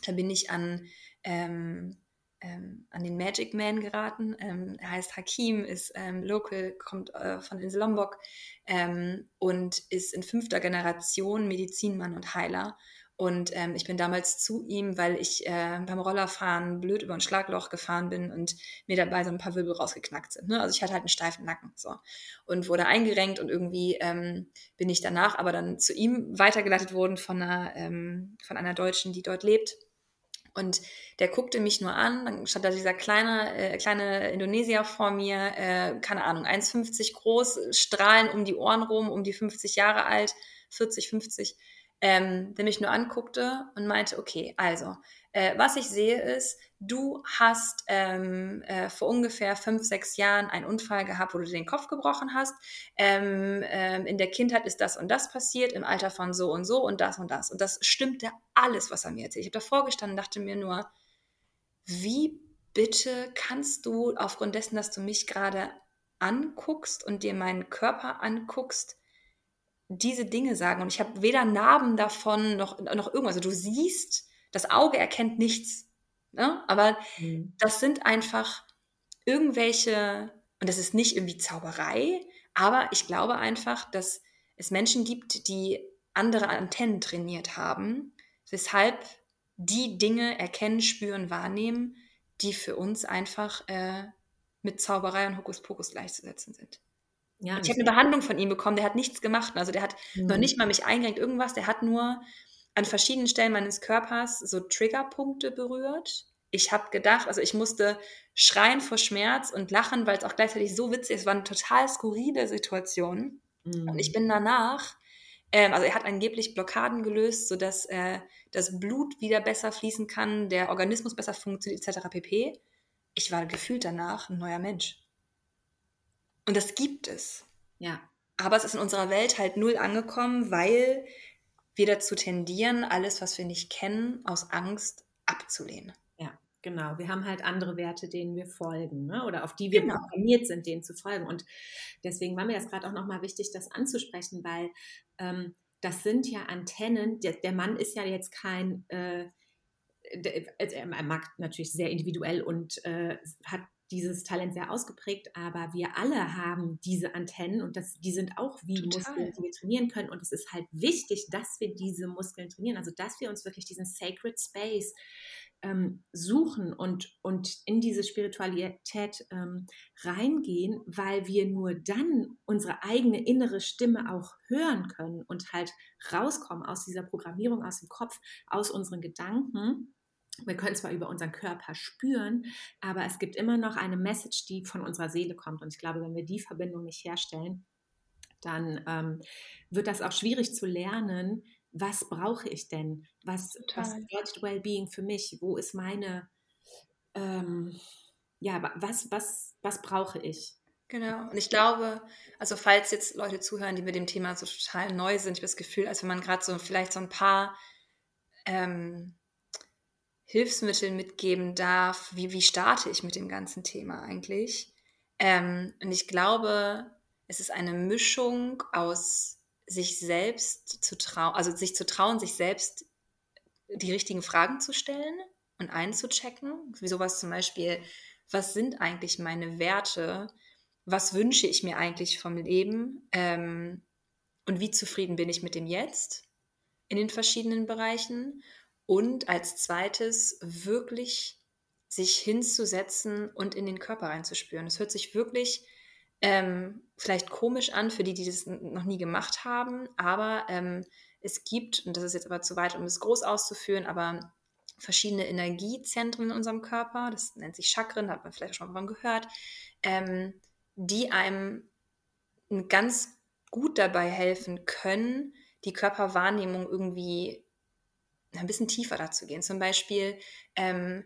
da bin ich an, ähm, ähm an den Magic Man geraten. Ähm, er heißt Hakim, ist ähm, local, kommt äh, von Insel Lombok und ist in fünfter Generation Medizinmann und Heiler und ähm, ich bin damals zu ihm, weil ich äh, beim Rollerfahren blöd über ein Schlagloch gefahren bin und mir dabei so ein paar Wirbel rausgeknackt sind. Ne? Also ich hatte halt einen steifen Nacken. So. Und wurde eingerenkt und irgendwie ähm, bin ich danach aber dann zu ihm weitergeleitet worden von einer, ähm, von einer Deutschen, die dort lebt. Und der guckte mich nur an, dann stand da dieser kleine, äh, kleine Indonesier vor mir, äh, keine Ahnung, 1,50 groß, Strahlen um die Ohren rum, um die 50 Jahre alt, 40, 50 ähm, der mich nur anguckte und meinte, okay, also, Äh, was ich sehe ist, du hast ähm, äh, vor ungefähr fünf, sechs Jahren einen Unfall gehabt, wo du den Kopf gebrochen hast. Ähm, ähm, in der Kindheit ist das und das passiert, im Alter von so und so und das und das. Und das stimmte alles, was er mir erzählt. Ich habe davor gestanden und dachte mir nur, wie bitte kannst du aufgrund dessen, dass du mich gerade anguckst und dir meinen Körper anguckst, diese Dinge sagen. Und ich habe weder Narben davon noch, noch irgendwas. Also du siehst, das Auge erkennt nichts. Ne? Aber mhm. das sind einfach irgendwelche, und das ist nicht irgendwie Zauberei, aber ich glaube einfach, dass es Menschen gibt, die andere Antennen trainiert haben, weshalb die Dinge erkennen, spüren, wahrnehmen, die für uns einfach äh, mit Zauberei und Hokuspokus gleichzusetzen sind. Ja, ich habe eine Behandlung von ihm bekommen, der hat nichts gemacht. Also der hat mhm. noch nicht mal mich eingerenkt, irgendwas. Der hat nur an verschiedenen Stellen meines Körpers so Triggerpunkte berührt. Ich habe gedacht, also ich musste schreien vor Schmerz und lachen, weil es auch gleichzeitig so witzig ist. Es war eine total skurrile Situation. Mhm. Und ich bin danach, ähm, also er hat angeblich Blockaden gelöst, sodass äh, das Blut wieder besser fließen kann, der Organismus besser funktioniert, etc. pp. Ich war gefühlt danach ein neuer Mensch. Und das gibt es. Ja. Aber es ist in unserer Welt halt null angekommen, weil wir dazu tendieren, alles, was wir nicht kennen, aus Angst abzulehnen. Ja, genau. Wir haben halt andere Werte, denen wir folgen ne? oder auf die wir genau. programmiert sind, denen zu folgen. Und deswegen war mir das gerade auch nochmal wichtig, das anzusprechen, weil ähm, das sind ja Antennen. Der, der, Mann ist ja jetzt kein. Äh, er mag natürlich sehr individuell und äh, hat dieses Talent sehr ausgeprägt, aber wir alle haben diese Antennen und das, die sind auch wie Total. Muskeln, die wir trainieren können. Und es ist halt wichtig, dass wir diese Muskeln trainieren, also dass wir uns wirklich diesen Sacred Space ähm, suchen und, und in diese Spiritualität ähm, reingehen, weil wir nur dann unsere eigene innere Stimme auch hören können und halt rauskommen aus dieser Programmierung, aus dem Kopf, aus unseren Gedanken wir können zwar über unseren Körper spüren, aber es gibt immer noch eine Message, die von unserer Seele kommt. Und ich glaube, wenn wir die Verbindung nicht herstellen, dann ähm, wird das auch schwierig zu lernen, was brauche ich denn? Was, was bedeutet Wellbeing für mich? Wo ist meine, ähm, ja, was, was, was brauche ich? Genau. Und ich glaube, also falls jetzt Leute zuhören, die mit dem Thema so total neu sind, ich habe das Gefühl, als wenn man gerade so vielleicht so ein paar ähm, Hilfsmittel mitgeben darf, wie, wie starte ich mit dem ganzen Thema eigentlich. Ähm, und ich glaube, es ist eine Mischung aus sich selbst zu trauen, also sich zu trauen, sich selbst die richtigen Fragen zu stellen und einzuchecken. Wie sowas zum Beispiel, was sind eigentlich meine Werte? Was wünsche ich mir eigentlich vom Leben? Ähm, und wie zufrieden bin ich mit dem Jetzt in den verschiedenen Bereichen? Und als zweites wirklich sich hinzusetzen und in den Körper reinzuspüren. Es hört sich wirklich ähm, vielleicht komisch an für die, die das noch nie gemacht haben, aber ähm, es gibt, und das ist jetzt aber zu weit, um es groß auszuführen, aber verschiedene Energiezentren in unserem Körper, das nennt sich Chakren, da hat man vielleicht schon mal von gehört, ähm, die einem ganz gut dabei helfen können, die Körperwahrnehmung irgendwie ein bisschen tiefer dazu gehen. Zum Beispiel ähm,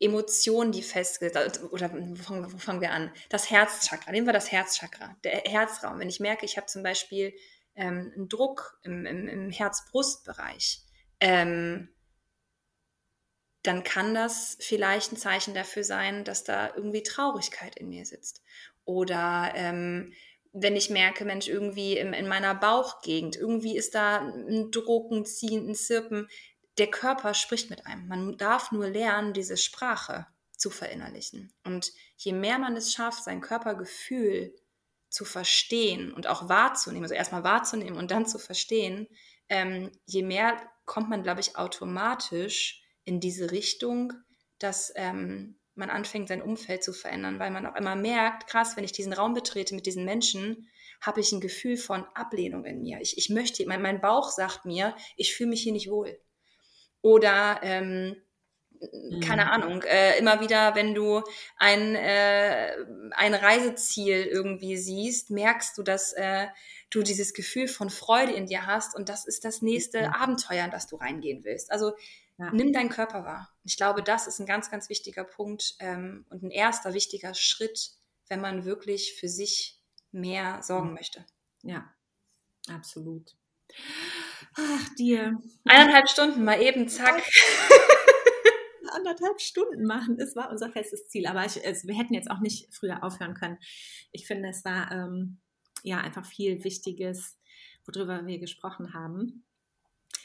Emotionen, die festgesetzt oder wo fangen, wo fangen, wir an? Das Herzchakra. Nehmen wir das Herzchakra, der Herzraum. Wenn ich merke, ich habe zum Beispiel ähm, einen Druck im, im, im Herz-Brust-Bereich, ähm, dann kann das vielleicht ein Zeichen dafür sein, dass da irgendwie Traurigkeit in mir sitzt. Oder ähm, wenn ich merke, Mensch, irgendwie in, in meiner Bauchgegend, irgendwie ist da ein Drucken, Ziehen, ein Zirpen. Der Körper spricht mit einem. Man darf nur lernen, diese Sprache zu verinnerlichen. Und je mehr man es schafft, sein Körpergefühl zu verstehen und auch wahrzunehmen, also erstmal wahrzunehmen und dann zu verstehen, ähm, je mehr kommt man, glaube ich, automatisch in diese Richtung, dass ähm, man anfängt, sein Umfeld zu verändern, weil man auch immer merkt, krass, wenn ich diesen Raum betrete mit diesen Menschen, habe ich ein Gefühl von Ablehnung in mir. Ich, ich möchte, mein, mein Bauch sagt mir, ich fühle mich hier nicht wohl. Oder ähm, keine mhm. Ahnung, äh, immer wieder, wenn du ein, äh, ein Reiseziel irgendwie siehst, merkst du, dass äh, du dieses Gefühl von Freude in dir hast und das ist das nächste mhm. Abenteuer, in das du reingehen willst. Also ja. nimm deinen Körper wahr. Ich glaube, das ist ein ganz, ganz wichtiger Punkt ähm, und ein erster wichtiger Schritt, wenn man wirklich für sich mehr sorgen mhm. möchte. Ja, absolut. Ach, dir. Eineinhalb Stunden mal eben, zack. Anderthalb Stunden machen, das war unser festes Ziel. Aber ich, es, wir hätten jetzt auch nicht früher aufhören können. Ich finde, es war ähm, ja einfach viel Wichtiges, worüber wir gesprochen haben.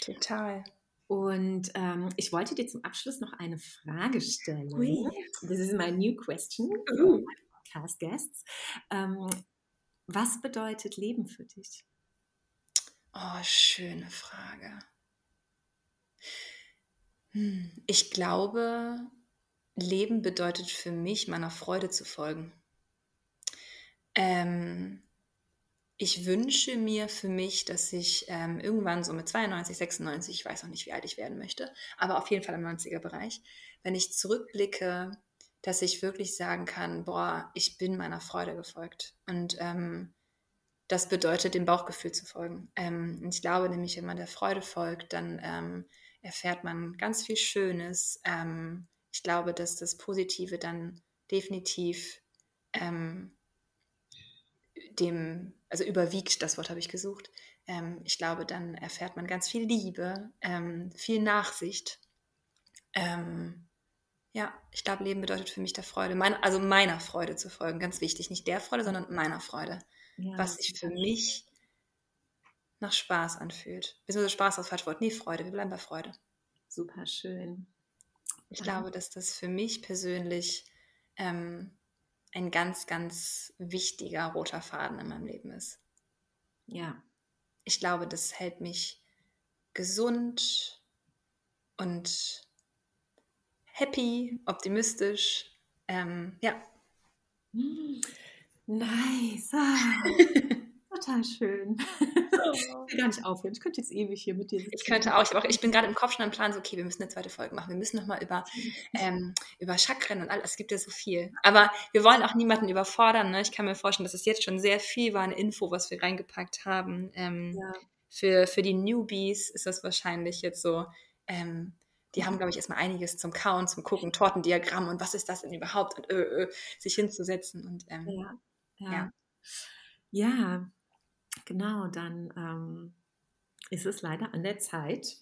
Total. Und ähm, ich wollte dir zum Abschluss noch eine Frage stellen. Ui. This is my new question uh. podcast guests. Ähm, was bedeutet Leben für dich? Oh, schöne Frage. Hm, ich glaube, Leben bedeutet für mich, meiner Freude zu folgen. Ähm, ich wünsche mir für mich, dass ich ähm, irgendwann so mit 92, 96, ich weiß noch nicht, wie alt ich werden möchte, aber auf jeden Fall im 90er-Bereich, wenn ich zurückblicke, dass ich wirklich sagen kann, boah, ich bin meiner Freude gefolgt. Und ähm, das bedeutet, dem Bauchgefühl zu folgen. Ähm, ich glaube nämlich, wenn man der Freude folgt, dann ähm, erfährt man ganz viel Schönes. Ähm, ich glaube, dass das Positive dann definitiv ähm, dem, also überwiegt, das Wort habe ich gesucht. Ähm, ich glaube, dann erfährt man ganz viel Liebe, ähm, viel Nachsicht. Ähm, ja, ich glaube, Leben bedeutet für mich der Freude, mein, also meiner Freude zu folgen, ganz wichtig. Nicht der Freude, sondern meiner Freude. Ja, was sich für mich nach Spaß anfühlt. Beziehungsweise Spaß ist das falsche Wort. Nee, Freude. Wir bleiben bei Freude. Super schön. Ich ja. glaube, dass das für mich persönlich ähm, ein ganz, ganz wichtiger roter Faden in meinem Leben ist. Ja. Ich glaube, das hält mich gesund und happy, optimistisch. Ähm, ja. Nice. Total schön. Oh. Ich will gar nicht aufhören. Ich könnte jetzt ewig hier mit dir sitzen. Ich könnte auch. Ich, auch, ich bin gerade im Kopf schon am Plan, so, okay, wir müssen eine zweite Folge machen. Wir müssen nochmal über, ähm, über Chakren und alles. Es gibt ja so viel. Aber wir wollen auch niemanden überfordern. Ne? Ich kann mir vorstellen, dass es jetzt schon sehr viel war, eine Info, was wir reingepackt haben. Ähm, ja. für, für die Newbies ist das wahrscheinlich jetzt so. Ähm, die haben, glaube ich, erstmal einiges zum Kauen, zum Gucken, Tortendiagramm und was ist das denn überhaupt und ö, ö, sich hinzusetzen. Und, ähm, ja. ja. ja. Ja, genau, dann ähm, ist es leider an der Zeit,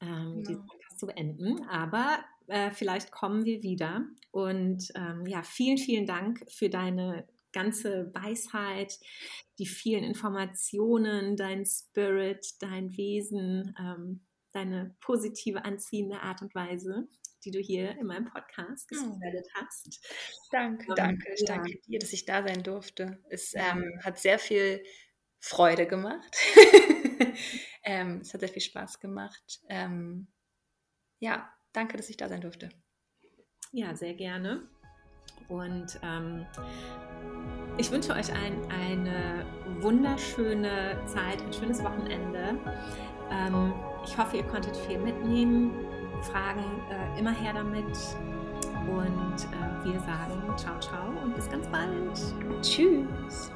ähm, genau. diesen Podcast zu beenden. Aber äh, vielleicht kommen wir wieder. Und ähm, ja, vielen, vielen Dank für deine ganze Weisheit, die vielen Informationen, dein Spirit, dein Wesen, ähm, deine positive, anziehende Art und Weise die du hier in meinem Podcast gespreadet oh. hast. Danke, ähm, danke. Ich ja. danke dir, dass ich da sein durfte. Es ähm, hat sehr viel Freude gemacht. ähm, es hat sehr viel Spaß gemacht. Ähm, ja, danke, dass ich da sein durfte. Ja, sehr gerne. Und ähm, ich wünsche euch ein, eine wunderschöne Zeit, ein schönes Wochenende. Ähm, ich hoffe, ihr konntet viel mitnehmen. Fragen äh, immer her damit. Und äh, wir sagen ciao, ciao und bis ganz bald. Tschüss.